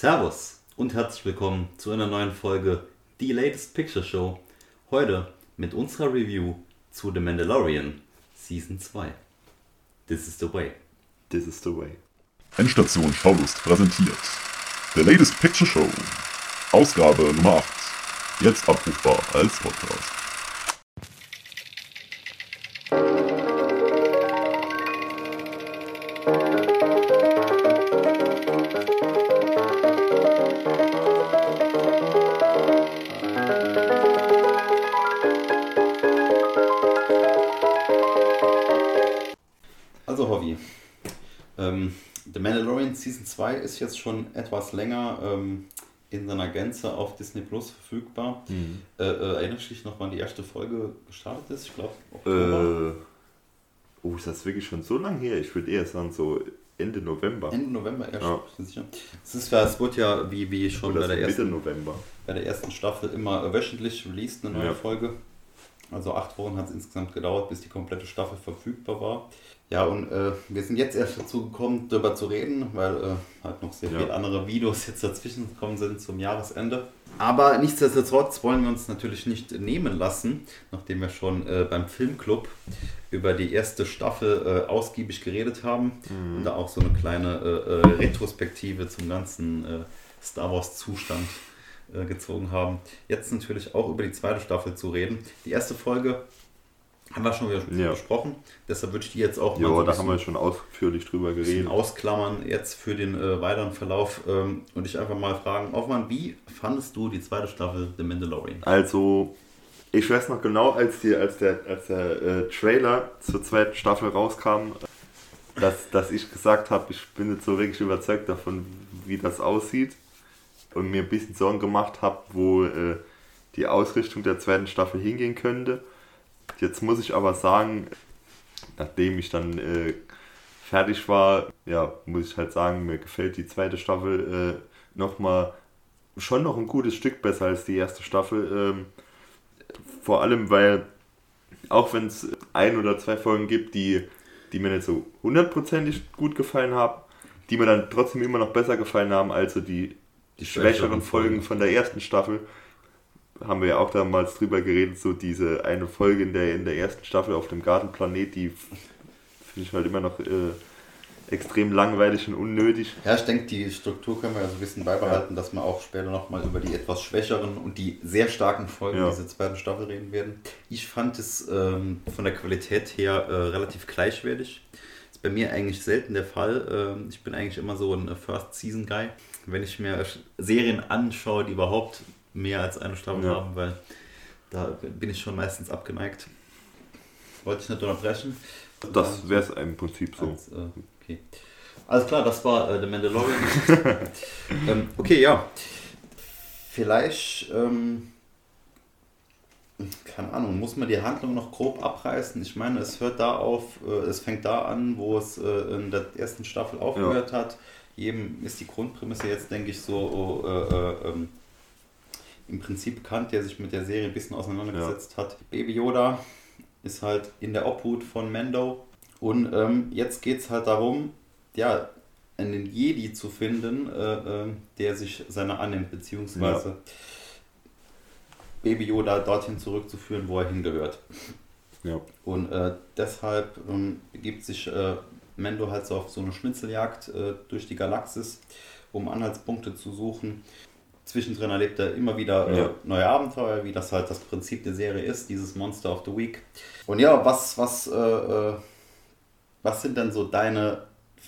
Servus und herzlich willkommen zu einer neuen Folge The Latest Picture Show. Heute mit unserer Review zu The Mandalorian Season 2. This is the way. This is the way. Endstation Schaulust präsentiert. The Latest Picture Show. Ausgabe Nummer 8. Jetzt abrufbar als Podcast. Ist jetzt schon etwas länger ähm, in seiner Gänze auf Disney Plus verfügbar. Äh, äh, erinnerst du dich noch, wann die erste Folge gestartet ist? Ich glaube, Oktober. Äh, oh, ist das wirklich schon so lange her? Ich würde eher sagen, so Ende November. Ende November erst. Ja. ich sicher. Es, ist, ja- es wird ja, wie, wie schon bei der, ersten, bei der ersten Staffel, immer wöchentlich released, eine neue Ja. Folge. Also acht Wochen hat es insgesamt gedauert, bis die komplette Staffel verfügbar war. Ja, und äh, wir sind jetzt erst dazu gekommen, darüber zu reden, weil äh, halt noch sehr Ja. viele andere Videos jetzt dazwischen gekommen sind zum Jahresende. Aber nichtsdestotrotz wollen wir uns natürlich nicht nehmen lassen, nachdem wir schon äh, beim Filmclub über die erste Staffel äh, ausgiebig geredet haben und da auch so eine kleine äh, äh, Retrospektive zum ganzen Star Wars-Zustand äh, gezogen haben. Jetzt natürlich auch über die zweite Staffel zu reden. Die erste Folge haben wir schon wieder Ja. besprochen, deshalb würde ich die jetzt auch Ja, so ein da haben wir schon ausführlich drüber geredet. ausklammern jetzt für den äh, weiteren Verlauf ähm, und dich einfach mal fragen, Hoffmann, wie fandest du die zweite Staffel The Mandalorian? Also, ich weiß noch genau, als, die, als der, als der äh, Trailer zur zweiten Staffel rauskam, dass, dass ich gesagt habe, ich bin jetzt so wirklich überzeugt davon, wie das aussieht und mir ein bisschen Sorgen gemacht habe, wo äh, die Ausrichtung der zweiten Staffel hingehen könnte. Jetzt muss ich aber sagen, nachdem ich dann äh, fertig war, ja, muss ich halt sagen, mir gefällt die zweite Staffel äh, nochmal schon noch ein gutes Stück besser als die erste Staffel. Ähm, vor allem, weil auch wenn es ein oder zwei Folgen gibt, die, die mir nicht so hundertprozentig gut gefallen haben, die mir dann trotzdem immer noch besser gefallen haben als so die, die schwächeren Folgen von der ersten Staffel. Haben wir ja auch damals drüber geredet, so diese eine Folge in der, in der ersten Staffel auf dem Gartenplanet, die finde ich halt immer noch äh, extrem langweilig und unnötig. Ja, ich denke, die Struktur können wir ja so ein bisschen beibehalten, dass wir auch später nochmal über die etwas schwächeren und die sehr starken Folgen Ja. dieser zweiten Staffel reden werden. Ich fand es ähm, von der Qualität her äh, relativ gleichwertig. Ist bei mir eigentlich selten der Fall. Ähm, ich bin eigentlich immer so ein First-Season-Guy. Wenn ich mir Serien anschaue, die überhaupt mehr als eine Staffel Ja. haben, weil da bin ich schon meistens abgeneigt. Wollte ich nicht unterbrechen. Das wäre es im Prinzip so. Als, äh, okay. Alles klar, das war äh, The Mandalorian. ähm, okay, ja. Vielleicht, ähm, keine Ahnung, muss man die Handlung noch grob abreißen? Ich meine, es hört da auf, äh, es fängt da an, wo es äh, in der ersten Staffel aufgehört hat. Jedem ist die Grundprämisse jetzt, denke ich, so äh, äh, ähm, im Prinzip bekannt, der sich mit der Serie ein bisschen auseinandergesetzt hat. Baby Yoda ist halt in der Obhut von Mando. Und ähm, jetzt geht es halt darum, ja, einen Jedi zu finden, äh, äh, der sich seiner annimmt, beziehungsweise Baby Yoda dorthin zurückzuführen, wo er hingehört. Ja. Und äh, deshalb ähm, begibt sich äh, Mendo halt so auf so eine Schnitzeljagd äh, durch die Galaxis, um Anhaltspunkte zu suchen. Zwischendrin erlebt er immer wieder äh, Ja. neue Abenteuer, wie das halt das Prinzip der Serie ist, dieses Monster of the Week. Und ja, was, was, äh, äh, was sind denn so deine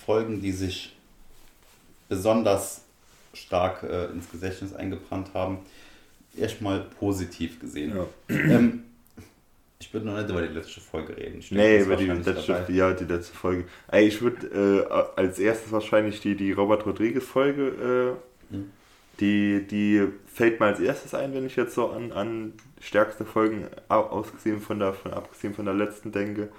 Folgen, die sich besonders stark äh, ins Gedächtnis eingebrannt haben? Erstmal positiv gesehen. Ja. Ähm, ich würde noch nicht über die letzte Folge reden. Denke, Nee, über die letzte, dabei. ja, die letzte Folge. Ey, ich würde äh, als erstes wahrscheinlich die, die Robert Rodriguez-Folge, äh, Mhm. die, die fällt mir als erstes ein, wenn ich jetzt so an, an stärkste Folgen au- ausgesehen von der, von, abgesehen von der letzten denke.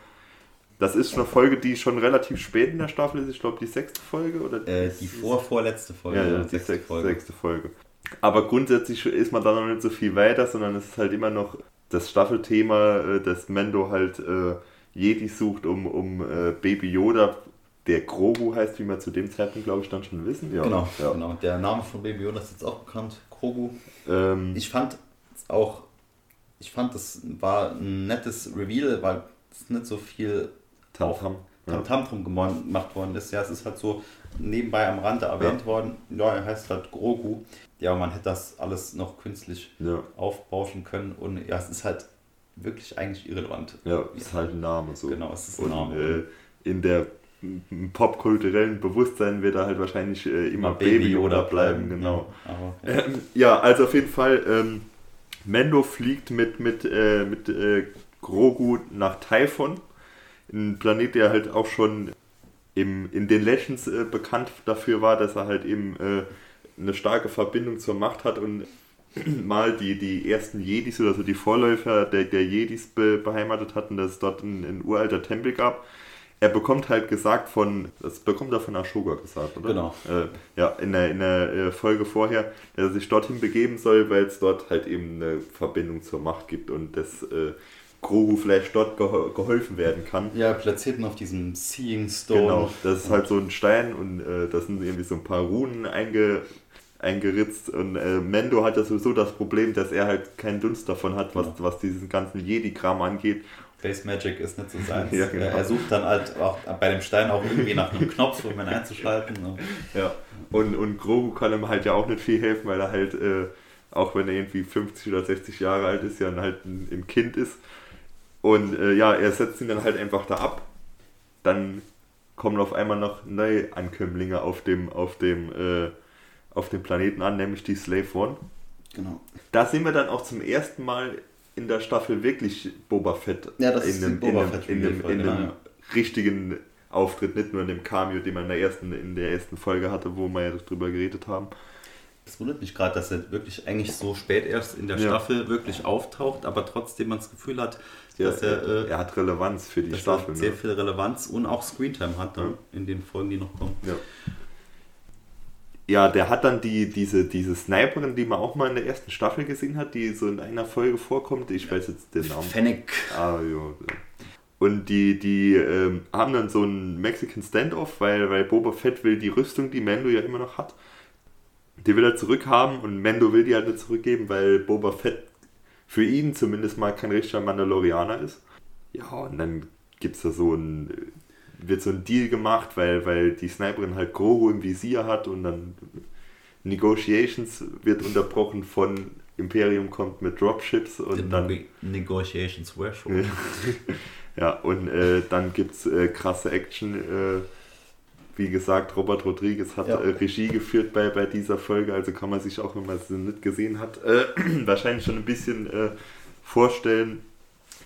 Das ist eine Folge, die schon relativ spät in der Staffel ist. Ich glaube, die sechste Folge oder Äh, die vor vorletzte Folge. ja, ja, oder die sechste sechste, Folge. sechste Folge. Aber grundsätzlich ist man da noch nicht so viel weiter, sondern es ist halt immer noch das Staffelthema, äh, dass Mendo halt äh, Jedi sucht, um, um äh, Baby Yoda der Grogu heißt, wie wir zu dem Zeitpunkt, glaube ich, dann schon wissen. Ja, genau, ja. genau. Der Name von Baby Yoda ist jetzt auch bekannt, Grogu. Ähm, ich fand auch, ich fand, das war ein nettes Reveal, weil es nicht so viel Tamtam ja. Tam drum gemacht worden ist. Ja, es ist halt so nebenbei am Rande erwähnt ja. worden. Ja, er heißt halt Grogu. Ja, man hätte das alles noch künstlich ja. aufbauschen können und ja, es ist halt wirklich eigentlich irrelevant. Ja, es ist halt ein Name so. Genau, es ist ein Name. Äh, in der popkulturellen Bewusstsein wird er halt wahrscheinlich äh, immer Baby, Baby oder bleiben, bleiben. genau. Ja, aber. Ähm, ja, also auf jeden Fall, ähm, Mendo fliegt mit, mit, äh, mit äh, Grogu nach Typhon ein Planet, der halt auch schon im, in den Legends äh, bekannt dafür war, dass er halt eben äh, eine starke Verbindung zur Macht hat und mal die, die ersten Jedis oder so die Vorläufer der, der Jedis be, beheimatet hatten, dass es dort ein, ein uralter Tempel gab. Er bekommt halt gesagt von, das bekommt er von Ashoka gesagt, oder? Genau. Äh, ja, in der, in der äh, Folge vorher, dass er sich dorthin begeben soll, weil es dort halt eben eine Verbindung zur Macht gibt und das äh, Grogu vielleicht dort geholfen werden kann. Ja, platziert auf diesem Seeing Stone. Genau, das ist halt so ein Stein und äh, da sind irgendwie so ein paar Runen einge, eingeritzt und äh, Mendo hat ja sowieso das Problem, dass er halt keinen Dunst davon hat, was, ja. was diesen ganzen Jedi-Kram angeht. Face Magic ist nicht so sein. ja, genau. Er sucht dann halt auch bei dem Stein auch irgendwie nach einem Knopf, um ihn einzuschalten. Ne? Ja, und, und Grogu kann ihm halt ja auch nicht viel helfen, weil er halt, äh, auch wenn er irgendwie 50 oder 60 Jahre alt ist, ja halt ein, ein Kind ist und äh, ja, er setzt ihn dann halt einfach da ab. Dann kommen auf einmal noch neue Ankömmlinge auf dem, auf dem, äh, auf dem Planeten an, nämlich die Slave One. Genau. Da sehen wir dann auch zum ersten Mal in der Staffel wirklich Boba Fett ja, das in einem, Boba in einem, in einem, in einem genau, richtigen Auftritt, nicht nur in dem Cameo, den man in der ersten, in der ersten Folge hatte, wo wir ja drüber geredet haben. Es wundert mich gerade, dass er wirklich eigentlich so spät erst in der ja. Staffel wirklich auftaucht, aber trotzdem man das Gefühl hat, ja, dass er, äh, er hat Relevanz für die Staffel. sehr ne? viel Relevanz und auch Screentime hat dann in den Folgen, die noch kommen. Ja. Ja, der hat dann die, diese, diese Sniperin, die man auch mal in der ersten Staffel gesehen hat, die so in einer Folge vorkommt. Ich weiß jetzt den Namen. Fennec. Ah, ja. Und die, die ähm, haben dann so einen Mexican Standoff, weil, weil Boba Fett will die Rüstung, die Mando ja immer noch hat, die will er zurückhaben und Mendo will die halt nicht zurückgeben, weil Boba Fett für ihn zumindest mal kein richtiger Mandalorianer ist. Ja, und dann gibt es da so ein, wird so ein Deal gemacht, weil, weil die Sniperin halt Grogu im Visier hat und dann Negotiations wird unterbrochen von Imperium kommt mit Dropships und The dann. Negotiations were ja, und äh, dann gibt es äh, krasse Action. Äh, wie gesagt, Robert Rodriguez hat ja. äh, Regie geführt bei, bei dieser Folge, also kann man sich auch, wenn man sie nicht gesehen hat, äh, wahrscheinlich schon ein bisschen äh, vorstellen,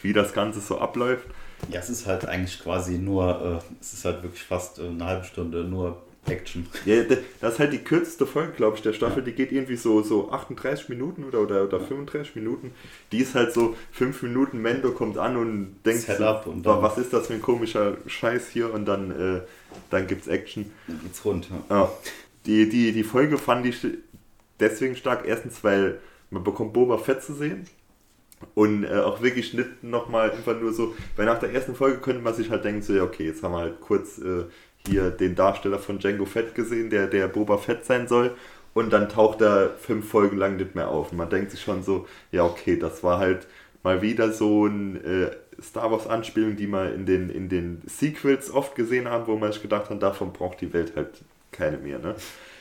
wie das Ganze so abläuft. Ja, es ist halt eigentlich quasi nur, äh, es ist halt wirklich fast eine halbe Stunde nur Action. Ja, das ist halt die kürzeste Folge, glaube ich, der Staffel. Ja. Die geht irgendwie so, so 38 Minuten oder, oder, oder 35 Minuten. Die ist halt so 5 Minuten, Mendo kommt an und denkt, so, und was ist das für ein komischer Scheiß hier? Und dann, äh, dann es Action. Dann geht's rund. Ja. ja. Die, die, die Folge fand ich deswegen stark. Erstens, weil man bekommt Boba Fett zu sehen. Und äh, auch wirklich nicht nochmal einfach nur so, weil nach der ersten Folge könnte man sich halt denken, so, ja, okay, jetzt haben wir halt kurz äh, hier den Darsteller von Django Fett gesehen, der, der Boba Fett sein soll. Und dann taucht er fünf Folgen lang nicht mehr auf. Und man denkt sich schon so, ja, okay, das war halt mal wieder so ein äh, Star Wars-Anspielung, die man in den, in den Sequels oft gesehen haben, wo man sich gedacht hat, davon braucht die Welt halt keine mehr. Ne?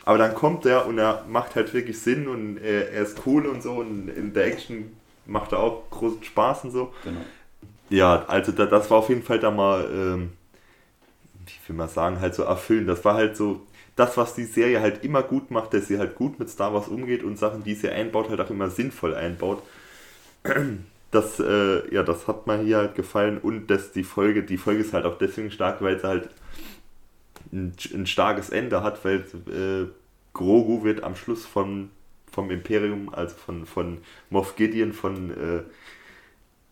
Aber dann kommt er und er macht halt wirklich Sinn und er, er ist cool und so und in der Action macht er auch großen Spaß und so. Genau. Ja, also da, das war auf jeden Fall da mal ähm, wie will man sagen, halt so erfüllen. Das war halt so das, was die Serie halt immer gut macht, dass sie halt gut mit Star Wars umgeht und Sachen, die sie einbaut, halt auch immer sinnvoll einbaut. Das, äh, ja, das hat mir hier halt gefallen und dass die Folge, die Folge ist halt auch deswegen stark, weil sie halt ein, ein starkes Ende hat, weil äh, Grogu wird am Schluss von, vom Imperium, also von, von Moff Gideon, von äh,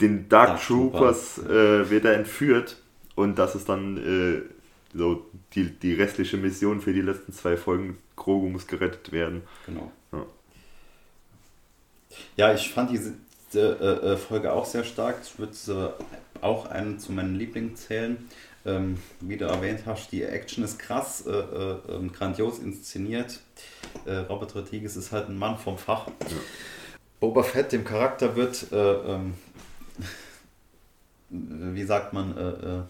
den Dark, Dark Troopers, Troopers. Äh, wird er entführt und das ist dann äh, so die, die restliche Mission für die letzten zwei Folgen. Grogu muss gerettet werden. Genau. Ja, ja ich fand diese äh, äh, Folge auch sehr stark. Ich würde sie auch einen zu meinen Lieblingen zählen. Ähm, wie du erwähnt hast, die Action ist krass, äh, äh, ähm, grandios inszeniert. Äh, Robert Rodriguez ist halt ein Mann vom Fach. Ja. Boba Fett, dem Charakter wird, äh, ähm, wie sagt man,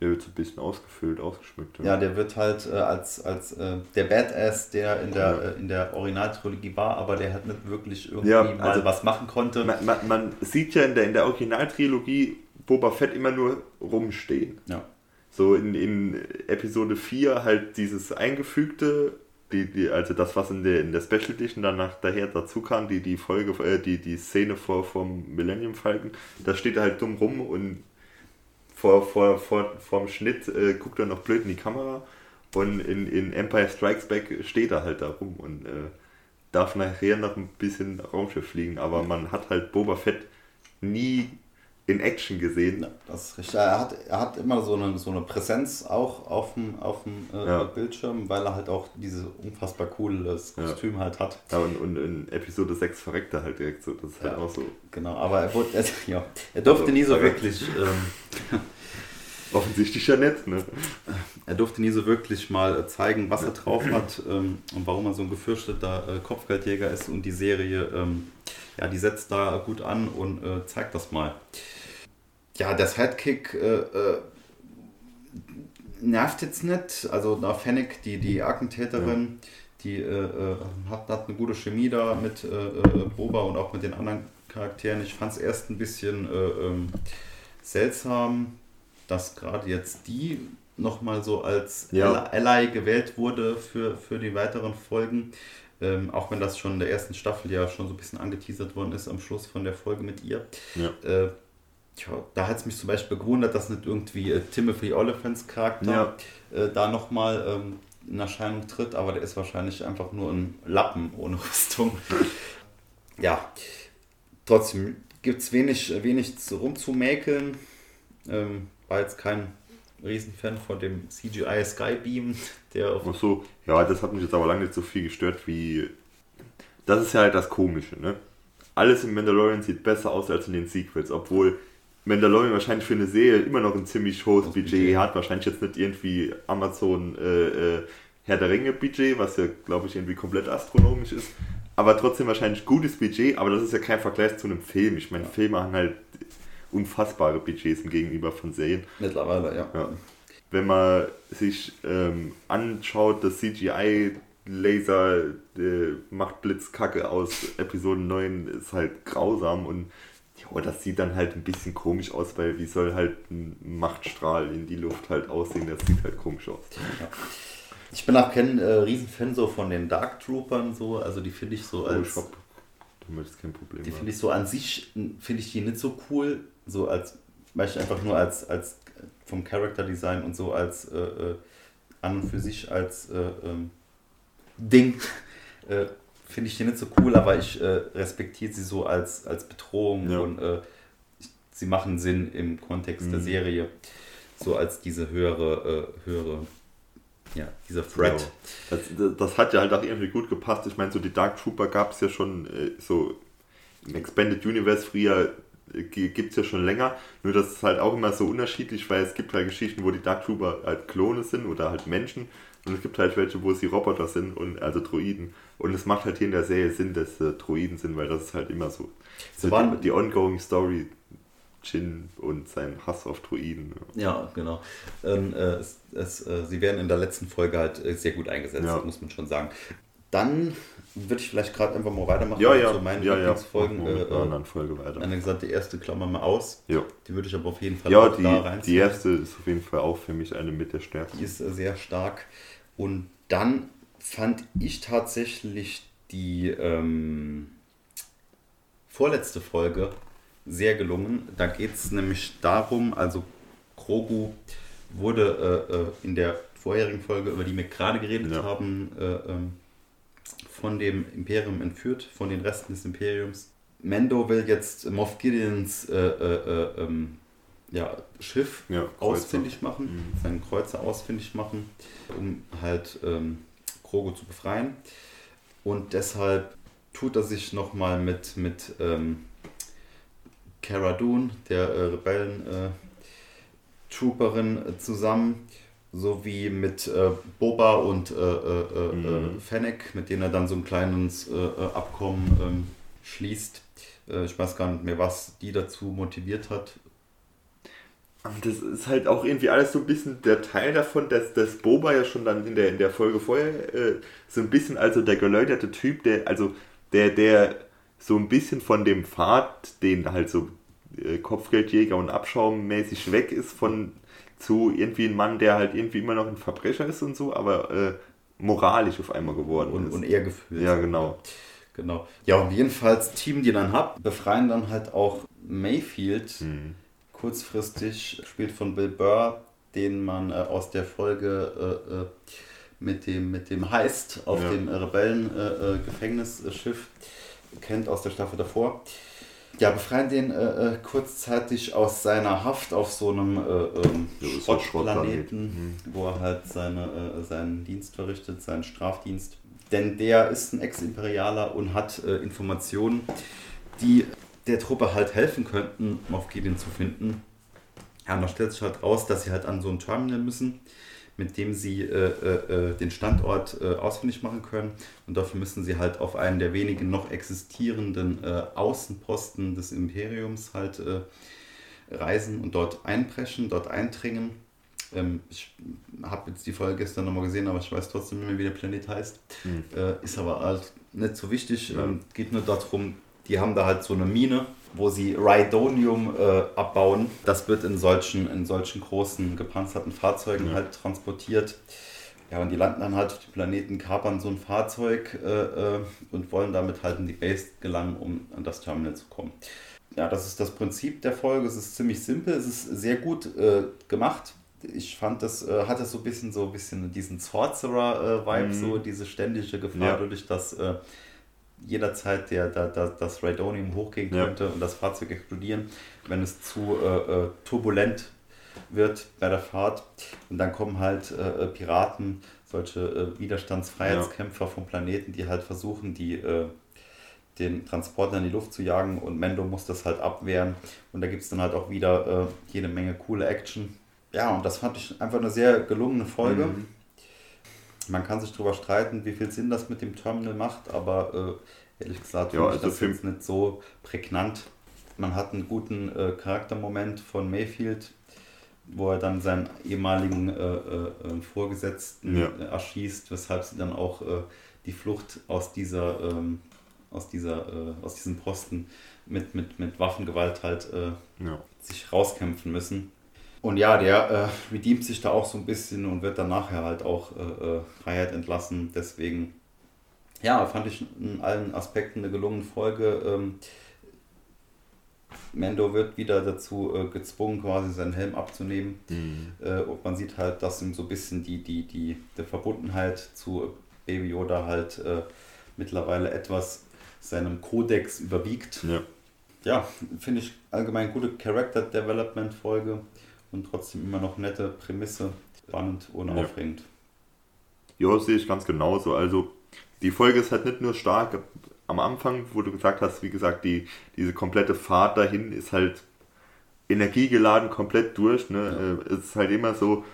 der wird so ein bisschen ausgefüllt, ausgeschmückt. Ja, der wird halt äh, als, als äh, der Badass, der in der, äh, in der Originaltrilogie war, aber der hat nicht wirklich irgendwie ja, mal also was machen konnte. Man, man, man, sieht ja in der, in der Originaltrilogie Boba Fett immer nur rumstehen. Ja. So in, in Episode 4 halt dieses eingefügte, die, die, also das, was in der, in der Special Edition danach daher dazu kam, die, die Folge, äh, die, die Szene vor vom Millennium Falcon, da steht er halt dumm rum und vor, vor, vor, vorm Schnitt äh, guckt er noch blöd in die Kamera und in, in Empire Strikes Back steht er halt da rum und äh, darf nachher noch ein bisschen Raumschiff fliegen, aber man hat halt Boba Fett nie in Action gesehen. Ja, das ist richtig. Er hat, er hat immer so eine, so eine Präsenz auch auf dem, auf dem äh, ja. Bildschirm, weil er halt auch dieses unfassbar cooles Kostüm ja. halt hat. Ja, und, und in Episode 6 verreckt er halt direkt so. Das ist halt auch so. Genau, aber er, wurde, er, ja, er durfte also, nie so wirklich. Ähm, Offensichtlich ja nicht, ne? Er durfte nie so wirklich mal zeigen, was er drauf hat ähm, und warum er so ein gefürchteter äh, Kopfgeldjäger ist und die Serie, ähm, ja, die setzt da gut an und äh, zeigt das mal ja, der Sidekick äh, äh, nervt jetzt nicht. Also da Fennec, die, die Attentäterin, ja. die äh, äh, hat, hat eine gute Chemie da mit Boba und auch mit den anderen Charakteren. Ich fand es erst ein bisschen ähm, seltsam, dass gerade jetzt die nochmal so als ja. Ally gewählt wurde für, für die weiteren Folgen. Ähm, auch wenn das schon in der ersten Staffel ja schon so ein bisschen angeteasert worden ist am Schluss von der Folge mit ihr. Ja. Äh, Tja, da hat es mich zum Beispiel gewundert, dass nicht irgendwie äh, Timothy Oliphants Charakter ja. äh, da nochmal ähm, in Erscheinung tritt, aber der ist wahrscheinlich einfach nur ein Lappen ohne Rüstung. ja, trotzdem gibt es wenig, wenig rumzumäkeln. Ähm, war jetzt kein Riesenfan von dem CGI Skybeam, der auf. Ach so, ja, das hat mich jetzt aber lange nicht so viel gestört wie. Das ist ja halt das Komische, ne? Alles im Mandalorian sieht besser aus als in den Sequels, obwohl Mandalorian wahrscheinlich für eine Serie immer noch ein ziemlich hohes Budget, Budget hat. Wahrscheinlich jetzt nicht irgendwie Amazon äh, äh, Herr der Ringe Budget, was ja, glaube ich, irgendwie komplett astronomisch ist. Aber trotzdem wahrscheinlich gutes Budget, aber das ist ja kein Vergleich zu einem Film. Ich meine, ja. Filme haben halt unfassbare Budgets im Gegenüber von Serien. Mittlerweile, ja. ja. Wenn man sich ähm, anschaut, das CGI Laser äh, macht Blitzkacke aus Episode 9 ist halt grausam und ja, das sieht dann halt ein bisschen komisch aus, weil wie soll halt ein Machtstrahl in die Luft halt aussehen? Das sieht halt komisch aus. Ja. Ich bin auch kein äh, Riesenfan so von den Dark Troopern so, also die finde ich so oh, als. Oh, du möchtest kein Problem. Die finde ich so an sich, finde ich die nicht so cool, so als, beispielsweise einfach nur als, als vom Character Design und so als äh, äh, an und für sich als äh, ähm, Ding. Äh, finde ich die nicht so cool, aber ich äh, respektiere sie so als, als Bedrohung ja. und sie machen Sinn im Kontext mhm. der Serie. So als diese höhere, höhere, ja, dieser Threat. Ja. Das, das, hat ja halt auch irgendwie gut gepasst. Ich meine, so die Dark Trooper gab es ja schon so im Expanded Universe früher gibt es ja schon länger, nur das ist halt auch immer so unterschiedlich, weil es gibt halt Geschichten, wo die Dark Trooper halt Klone sind oder halt Menschen und es gibt halt welche, wo sie Roboter sind und also Droiden. Und es macht halt hier in der Serie Sinn, dass äh, Droiden sind, weil das ist halt immer so. so die, die ongoing Story Chin und sein Hass auf Droiden. Ja, genau. Ähm, äh, es, es, äh, sie werden in der letzten Folge halt äh, sehr gut eingesetzt, ja. muss man schon sagen. Dann würde ich vielleicht gerade einfach mal weitermachen. Ja, ja. So meine ja. Ja. Äh, anderen Folge weiter. Eine gesagt, die erste klammern wir aus. Ja. Die würde ich aber auf jeden Fall ja, die, da reinziehen. Die erste ist auf jeden Fall auch für mich eine mit der stärksten. Die ist äh, sehr stark. Und dann fand ich tatsächlich die ähm, vorletzte Folge sehr gelungen. Da geht es nämlich darum, also Krogu wurde äh, äh, in der vorherigen Folge, über die wir gerade geredet ja. haben, äh, ähm, von dem Imperium entführt, von den Resten des Imperiums. Mendo will jetzt Moff Gideons äh, äh, äh ähm, ja, Schiff ja, ausfindig machen, mhm. seinen Kreuzer ausfindig machen, um halt ähm, Krogo zu befreien. Und deshalb tut er sich nochmal mit, mit ähm, Cara Dune, der äh, Rebellen, äh, Trooperin zusammen, sowie mit äh, Boba und äh, äh, mhm. Fennec, mit denen er dann so ein kleines Abkommen ähm, schließt. ich weiß gar nicht mehr, was die dazu motiviert hat. Das ist halt auch irgendwie alles so ein bisschen der Teil davon, dass, dass Boba ja schon dann in der, in der Folge vorher äh, so ein bisschen, also der geläuterte Typ, der, also der, der so ein bisschen von dem Pfad, den halt so äh, Kopfgeldjäger und Abschaum mäßig weg ist, von zu irgendwie ein Mann, der halt irgendwie immer noch ein Verbrecher ist und so, aber äh, moralisch auf einmal geworden und, ist. Und eher gefühlt. Ja, genau. Genau. Ja, und jedenfalls Team, die dann habt, befreien dann halt auch Mayfield. Hm kurzfristig, gespielt von Bill Burr, den man äh, aus der Folge äh, äh mit, dem, mit dem Heist auf ja. dem Rebellen-Gefängnisschiff kennt aus der Staffel davor. Ja, befreien den äh, kurzzeitig aus seiner Haft auf so einem ähm, Schrottplaneten, mhm. wo er halt seine, seinen Dienst verrichtet, seinen Strafdienst. Denn der ist ein Ex-Imperialer und hat Informationen, die der Truppe halt helfen könnten, Moff-Gideon zu finden. Ja, und da stellt sich halt raus, dass sie halt an so ein Terminal müssen, mit dem sie äh, äh, äh, den Standort äh, ausfindig machen können. Und dafür müssen sie halt auf einen der wenigen noch existierenden äh, Außenposten des Imperiums halt äh, reisen und dort einpreschen, dort eindringen. Ähm, ich habe jetzt die Folge gestern nochmal gesehen, aber ich weiß trotzdem nicht mehr, wie der Planet heißt. Mhm. ist aber halt nicht so wichtig. Ja. Ähm, geht nur darum, die haben da halt so eine Mine, wo sie Rhydonium äh, abbauen. Das wird in solchen, in solchen großen gepanzerten Fahrzeugen ja. halt transportiert. Ja, und die landen dann halt auf dem Planeten, kapern so ein Fahrzeug äh, äh, und wollen damit halt in die Base gelangen, um an das Terminal zu kommen. Ja, das ist das Prinzip der Folge. Es ist ziemlich simpel, es ist sehr gut äh, gemacht. Ich fand, das äh, hatte so ein bisschen so ein bisschen diesen Sorcerer-Vibe, mhm. so diese ständige Gefahr, ja. dadurch, dass äh, jederzeit der, der, der, das Radonium hochgehen könnte ja. und das Fahrzeug explodieren, wenn es zu äh, äh, turbulent wird bei der Fahrt. Und dann kommen halt äh, äh Piraten, solche äh, Widerstandsfreiheitskämpfer ja. vom Planeten, die halt versuchen, die, äh, den Transporter in die Luft zu jagen und Mendo muss das halt abwehren. Und da gibt es dann halt auch wieder jede Menge coole Action. Ja, und das fand ich einfach eine sehr gelungene Folge. Mhm man kann sich darüber streiten, wie viel Sinn das mit dem Terminal macht, aber äh, ehrlich gesagt ja, also das jetzt nicht so prägnant. Man hat einen guten äh, Charaktermoment von Mayfield, wo er dann seinen ehemaligen äh, äh, äh Vorgesetzten ja. Äh, erschießt, weshalb sie dann auch die Flucht aus dieser ähm, aus dieser aus diesem Posten mit, mit, mit Waffengewalt halt ja. sich rauskämpfen müssen. Und ja, der äh, redeemt sich da auch so ein bisschen und wird dann nachher halt auch äh, äh, Freiheit entlassen. Deswegen, ja, fand ich in allen Aspekten eine gelungene Folge. Ähm, Mendo wird wieder dazu äh, gezwungen, quasi seinen Helm abzunehmen. Mhm. Äh, und man sieht halt, dass ihm so ein bisschen die, die, die, die Verbundenheit zu Baby Yoda halt äh, mittlerweile etwas seinem Kodex überwiegt. Ja, ja finde ich allgemein gute Character Development Folge und trotzdem immer noch nette Prämisse, spannend und ja. aufregend. Ja, sehe ich ganz genauso. Also die Folge ist halt nicht nur stark am Anfang, wo du gesagt hast, wie gesagt, die, diese komplette Fahrt dahin ist halt energiegeladen komplett durch. Ne? Ja. Äh, es ist halt immer so,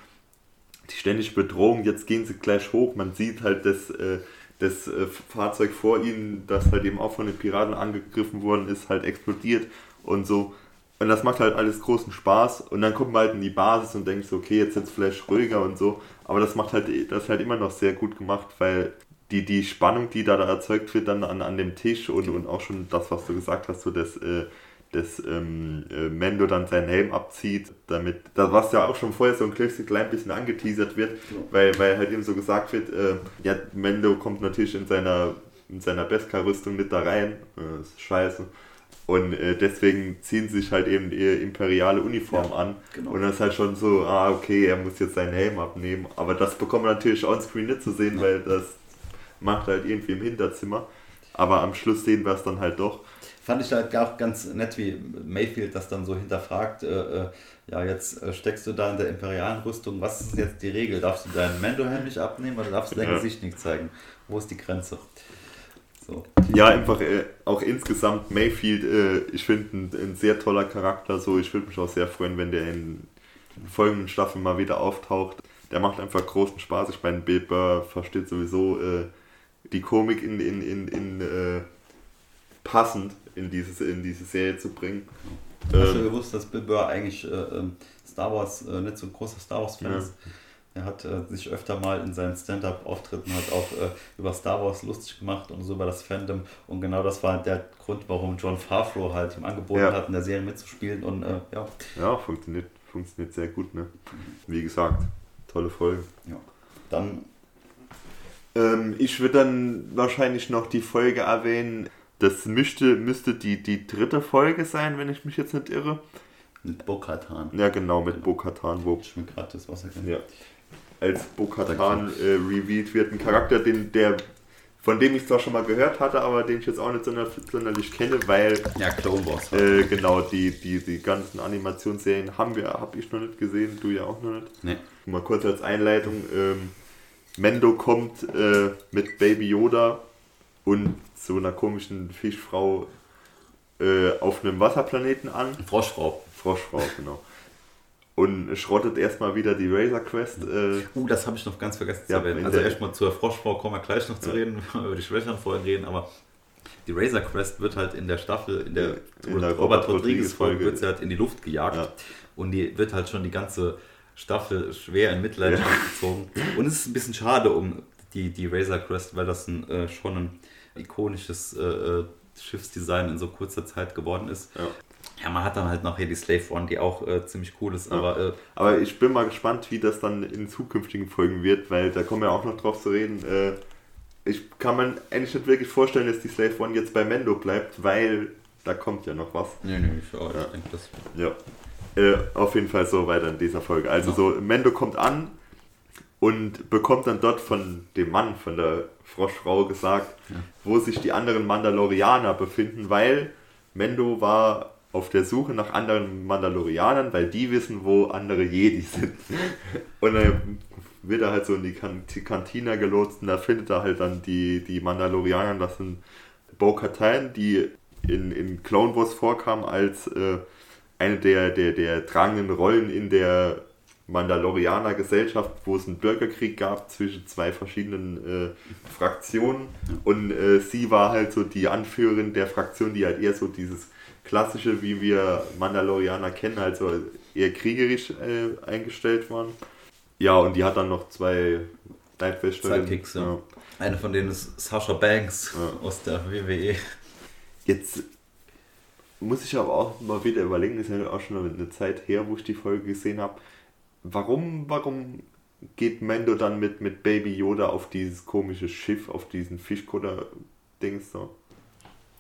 die ständige Bedrohung, jetzt gehen sie gleich hoch, man sieht halt das, äh, das äh, Fahrzeug vor ihnen, das halt eben auch von den Piraten angegriffen worden ist, halt explodiert und so. Und das macht halt alles großen Spaß. Und dann kommt man halt in die Basis und denkt so, okay, jetzt ist vielleicht ruhiger und so. Aber das macht halt, das ist halt immer noch sehr gut gemacht, weil die, die Spannung, die da, da erzeugt wird, dann an, an dem Tisch und, und auch schon das, was du gesagt hast, so dass, äh, dass ähm, äh, Mendo dann seinen Helm abzieht, damit, das, was ja auch schon vorher so ein klein bisschen angeteasert wird, ja. weil, weil halt eben so gesagt wird, äh, ja, Mendo kommt natürlich in seiner, in seiner Beskar-Rüstung nicht da rein, äh, das ist scheiße. Und äh, deswegen ziehen sie sich halt eben die imperiale Uniform ja, an. Genau. Und das ist halt schon so, ah, okay, er muss jetzt seinen Helm abnehmen. Aber das bekommt man natürlich on-screen nicht zu sehen, ja. weil das macht halt irgendwie im Hinterzimmer. Aber am Schluss sehen wir es dann halt doch. Fand ich halt auch ganz nett, wie Mayfield das dann so hinterfragt. Äh, äh, ja, jetzt äh, steckst du da in der imperialen Rüstung. Was ist jetzt die Regel? Darfst du deinen Mando-Helm nicht abnehmen oder darfst du dein ja. Gesicht nicht zeigen? Wo ist die Grenze? So. Ja, einfach äh, auch insgesamt Mayfield, äh, ich finde ein, ein, sehr toller Charakter. So, ich würde mich auch sehr freuen, wenn der in folgenden Staffeln mal wieder auftaucht. Der macht einfach großen Spaß. Ich meine, Bill Burr versteht sowieso äh, die Komik in, in, in, in äh, passend in, dieses, in diese Serie zu bringen. Hast du ähm, gewusst, dass Bill Burr eigentlich äh, ähm, Star Wars äh, nicht so ein großer Star Wars-Fan ja. ist? Er hat äh, sich öfter mal in seinen Stand-up-Auftritten halt auch äh, über Star Wars lustig gemacht und so über das Fandom. Und genau das war der Grund, warum John Favreau halt ihm angeboten ja. hat, in der Serie mitzuspielen. Und äh, ja. Ja, funktioniert, funktioniert sehr gut, ne? Wie gesagt, tolle Folge. Ja. Dann. Ähm, ich würde dann wahrscheinlich noch die Folge erwähnen. Das müsste, müsste die, die dritte Folge sein, wenn ich mich jetzt nicht irre. Mit Bo-Katan. Ja, genau, mit Bo-Katan. Wo ich mir gerade das Wasser Ja als Bo-Katan äh, revealed wird. Ein Charakter, den, der, von dem ich zwar schon mal gehört hatte, aber den ich jetzt auch nicht sonderlich kenne, weil. Ja, Clone Wars. Äh, genau, die, die, die ganzen Animationsserien haben wir, habe ich noch nicht gesehen, du ja auch noch nicht. Nee. Mal kurz als Einleitung. Ähm, Mendo kommt äh, mit Baby Yoda und so einer komischen Fischfrau äh, auf einem Wasserplaneten an. Froschfrau. Froschfrau, genau und schrottet erstmal wieder die Razor Quest. Äh uh, das habe ich noch ganz vergessen ja, zu erwähnen. Also erstmal zur Froschfrau kommen wir gleich noch zu ja. reden, über die schwächeren Folgen reden, aber die Razor Quest wird halt in der Staffel, in der, in der Robert, Rodriguez Folge, wird sie halt in die Luft gejagt ja. und die wird halt schon die ganze Staffel schwer in Mitleidenschaft gezogen. Und es ist ein bisschen schade um die, die Razor Quest, weil das ein, äh, schon ein ikonisches äh, äh Schiffsdesign in so kurzer Zeit geworden ist. Ja. Ja, man hat dann halt noch hier die Slave One, die auch äh, ziemlich cool ist. Ja. Aber, äh, aber ich bin mal gespannt, wie das dann in zukünftigen Folgen wird, weil da kommen wir auch noch drauf zu reden. Äh, ich kann mir eigentlich nicht wirklich vorstellen, dass die Slave One jetzt bei Mendo bleibt, weil da kommt ja noch was. Nee, nee, ich, ja. ich denke das. Ja. Äh, auf jeden Fall so weiter in dieser Folge. Also so, Mendo kommt an und bekommt dann dort von dem Mann, von der Froschfrau gesagt, ja. wo sich die anderen Mandalorianer befinden, weil Mendo war auf der Suche nach anderen Mandalorianern, weil die wissen, wo andere Jedi sind. Und dann wird er halt so in die, Kantina gelotst und da findet er halt dann die, die Mandalorianer, das sind Bo-Katan, die in, in Clone Wars vorkam als äh, eine der, der, der tragenden Rollen in der Mandalorianer Gesellschaft, wo es einen Bürgerkrieg gab zwischen zwei verschiedenen äh, Fraktionen und äh, sie war halt so die Anführerin der Fraktion, die halt eher so dieses klassische, wie wir Mandalorianer kennen, also eher kriegerisch äh, eingestellt waren. Ja, und die hat dann noch zwei Leibwäscherinnen. Sidekicks, ja. ja. Eine von denen ist Sasha Banks ja. aus der WWE. Jetzt muss ich aber auch mal wieder überlegen, ist ja auch schon eine Zeit her, wo ich die Folge gesehen habe. Warum, warum geht Mendo dann mit, mit Baby Yoda auf dieses komische Schiff, auf diesen Fischkutter-Dings so?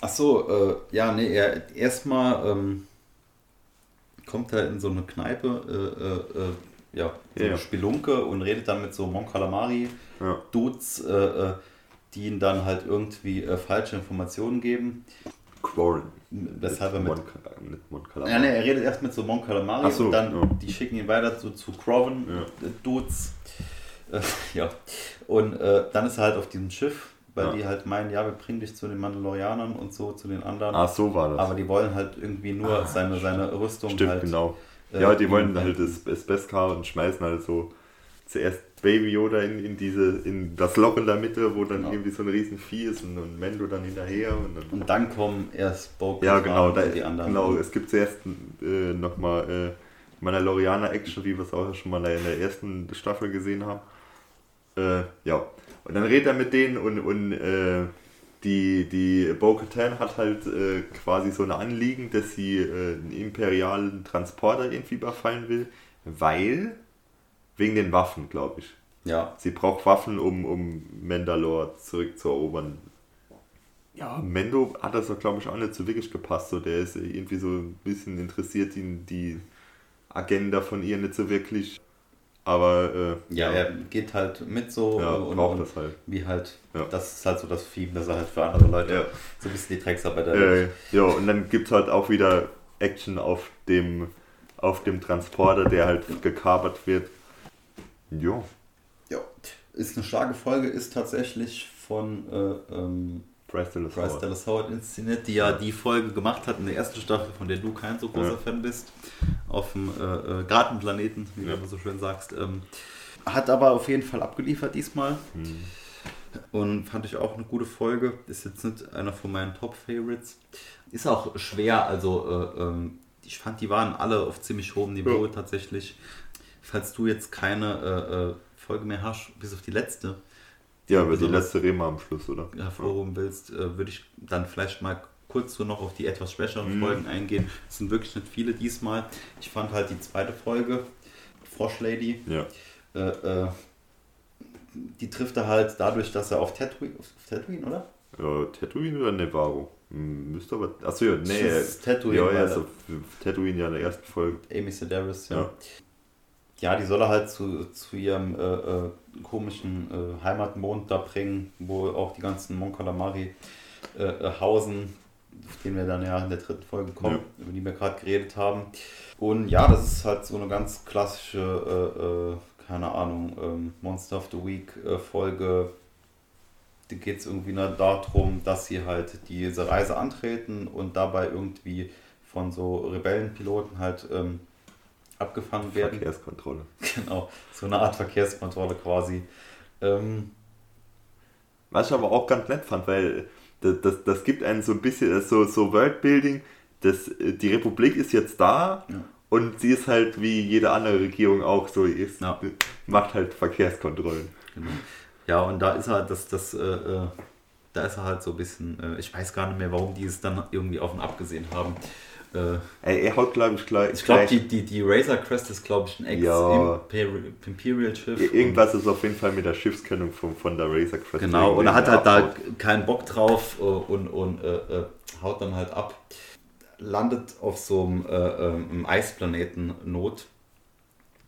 Ach so, äh, ja, nee, er erstmal ähm, kommt er in so eine Kneipe, äh, äh, äh ja, so ja, eine Spelunke und redet dann mit so Mon Calamari ja. Äh, äh, die ihm dann halt irgendwie falsche Informationen geben. Quarren. Weshalb er mit. mit Mon Calamari. Ja, nee, er redet erst mit so Mon Calamari so, und dann ja. die schicken ihn weiter zu, zu Croven Dudes. ja. Und dann ist er halt auf diesem Schiff weil ja. die halt meinen, ja, wir bringen dich zu den Mandalorianern und so, zu den anderen. Ach, so war das. Aber die wollen halt irgendwie nur ah, seine, seine Rüstung Stimmt, halt. genau. Äh, ja, die wollen halt das, das Beskar und schmeißen halt so zuerst Baby Yoda in, in diese, in das Loch in der Mitte, wo dann genau. irgendwie so ein riesen Vieh ist und, und Mendo dann hinterher. Und dann, und dann kommen erst Bo ja, genau, da, die anderen. Genau, es gibt zuerst äh, nochmal äh, Mandalorianer Action, wie wir es auch schon mal in der ersten Staffel gesehen haben. Äh, ja, und dann redet er mit denen und, und äh, die, die Bo-Katan hat halt äh, quasi so ein Anliegen, dass sie äh, einen imperialen Transporter irgendwie überfallen will, weil, wegen den Waffen, glaube ich. Ja. Sie braucht Waffen, um, um Mandalore zurückzuerobern. Ja, Mendo hat das doch, glaube ich, auch nicht so wirklich gepasst. So, der ist irgendwie so ein bisschen interessiert in die Agenda von ihr nicht so wirklich. Aber äh, ja, ja, er geht halt mit so ja, und, braucht das halt. Wie halt, ja. das ist halt so das Theme, dass er halt für andere Leute ja. so ein bisschen die Drecksarbeit erledigt. Ja, und dann gibt es halt auch wieder Action auf dem, auf dem Transporter, der halt gekapert wird. Ja. Ja, ist eine starke Folge, ist tatsächlich von äh, ähm, Bryce Dallas Bryce Howard. Dallas Howard inszeniert, die ja die Folge gemacht hat in der ersten Staffel, von der du kein so großer Ja. Fan bist, auf dem äh, äh, Gartenplaneten, wie Ja. du immer so schön sagst. Ähm, hat aber auf jeden Fall abgeliefert diesmal Hm. und fand ich auch eine gute Folge. Ist jetzt nicht einer von meinen Top-Favorites. Ist auch schwer, also äh, ähm, ich fand, die waren alle auf ziemlich hohem Niveau Ja. tatsächlich. Falls du jetzt keine äh, äh, Folge mehr hast, bis auf die letzte, Ja, aber die besonders- letzte Rema am Schluss, oder? hervorhoben willst, äh, würde ich dann vielleicht mal kurz so noch auf die etwas schwächeren Mhm. Folgen eingehen. Es sind wirklich nicht viele diesmal. Ich fand halt die zweite Folge, Frosch Lady, Ja. äh, äh, die trifft er halt dadurch, dass er auf Tatooine, auf Tatooine oder? ja. Tatooine oder Nevarro? Hm, Müsste aber. Achso, ja, nee. Das ist Tatooine, ja, ja, ist auf Tatooine ja in der ersten Folge. Amy Sedaris, ja. Ja. Ja, die soll er halt zu, zu ihrem äh, äh, komischen äh, Heimatmond da bringen, wo auch die ganzen Mon Calamari äh, äh, hausen, auf den wir dann ja in der dritten Folge kommen, über die wir gerade geredet haben. Und ja, das ist halt so eine ganz klassische, keine Ahnung, ähm, Monster of the Week Folge. Da geht es irgendwie nur darum, dass sie halt diese Reise antreten und dabei irgendwie von so Rebellenpiloten halt ähm, abgefangen werden. Verkehrskontrolle. Genau, so eine Art Verkehrskontrolle quasi. Ähm, Was ich aber auch ganz nett fand, weil das, das, das gibt einen so ein bisschen so, so Worldbuilding. Das, die Republik ist jetzt da Ja. und sie ist halt wie jede andere Regierung auch so ist, Ja. macht halt Verkehrskontrollen. genau. Ja, und da ist er, das, das, äh, äh, da ist er halt so ein bisschen, äh, ich weiß gar nicht mehr, warum die es dann irgendwie auf und abgesehen haben. Äh, Ey, er haut, glaube ich, gleich. ich glaube, die, die, die Razor Crest ist, glaube ich, ein Ja. Ex-Imperial-Schiff. Irgendwas ist auf jeden Fall mit der Schiffskennung von, von der Razor Crest. Genau, und er hat halt da abhaut. keinen Bock drauf äh, und, und äh, äh, haut dann halt ab. Landet auf so einem, äh, einem Eisplaneten Not.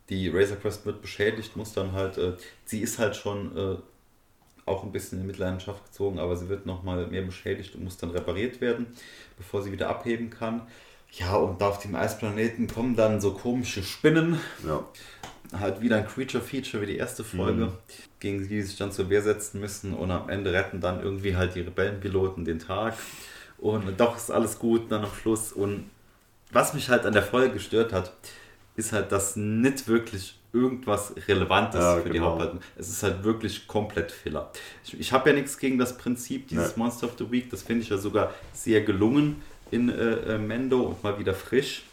Die Razor Crest wird beschädigt, muss dann halt, äh, sie ist halt schon äh, auch ein bisschen in Mitleidenschaft gezogen, aber sie wird nochmal mehr beschädigt und muss dann repariert werden, bevor sie wieder abheben kann. Ja, und da auf dem Eisplaneten kommen dann so komische Spinnen, Ja. halt wieder ein Creature-Feature wie die erste Folge, Mhm. gegen die sich dann zur Wehr setzen müssen und am Ende retten dann irgendwie halt die Rebellenpiloten den Tag und doch ist alles gut dann am Schluss und was mich halt an der Folge gestört hat, ist halt, dass nicht wirklich irgendwas Relevantes Ja, für die genau. Haupthandlung. Es ist halt wirklich komplett Filler. Ich, ich habe ja nichts gegen das Prinzip dieses Nee. Monster of the Week, das finde ich ja sogar sehr gelungen in äh, äh, Mendo und mal wieder frisch.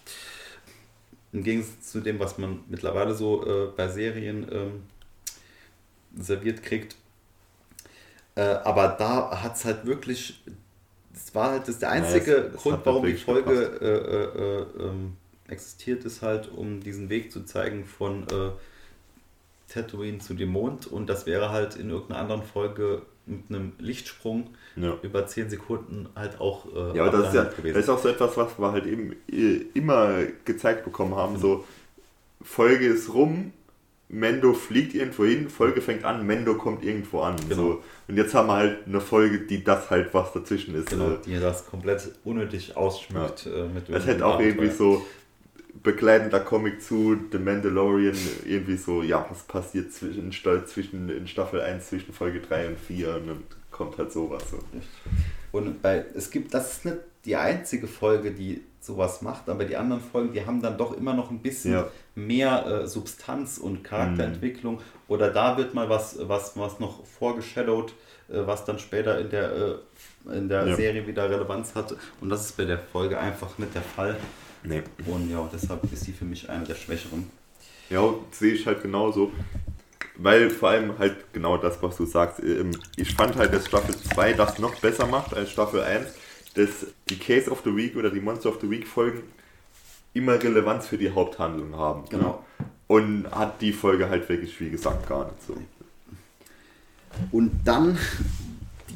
Im Gegensatz zu dem, was man mittlerweile so äh, bei Serien ähm, serviert kriegt. Äh, aber da hat es halt wirklich, das war halt das der einzige es- es Grund, hat warum die wirklich Folge existiert, ist halt, um diesen Weg zu zeigen von äh, Tatooine zu dem Mond und das wäre halt in irgendeiner anderen Folge mit einem Lichtsprung Ja. über 10 Sekunden halt auch äh, Ja, aber das ist ja abgehandelt das ist auch so etwas, was wir halt eben äh, immer gezeigt bekommen haben. So, Folge ist rum, Mendo fliegt irgendwo hin, Folge fängt an, Mendo kommt irgendwo an. Genau. So. Und jetzt haben wir halt eine Folge, die das halt was dazwischen ist. Genau, Äh, die das komplett unnötig ausschmückt äh, mit Das hätte auch irgendwie so begleitender Comic zu The Mandalorian, irgendwie so, ja, was passiert zwischen, zwischen in Staffel 1, zwischen Folge 3 und 4 und dann kommt halt sowas. So. Und bei, es gibt, das ist nicht die einzige Folge, die sowas macht, aber die anderen Folgen, die haben dann doch immer noch ein bisschen Ja. mehr äh, Substanz und Charakterentwicklung. Oder da wird mal was, was, was noch vorgeshadowt, äh, was dann später in der, äh, in der Ja. Serie wieder Relevanz hat. Und das ist bei der Folge einfach nicht der Fall. Nee. Und ja, deshalb ist sie für mich eine der schwächeren. Ja, sehe ich halt genauso. Weil vor allem halt genau das, was du sagst. ähm, Ich fand halt, dass Staffel 2 das noch besser macht als Staffel 1, dass die Case of the Week oder die Monster of the Week Folgen immer Relevanz für die Haupthandlung haben. Genau. Und hat die Folge halt wirklich, wie gesagt, gar nicht so. Und dann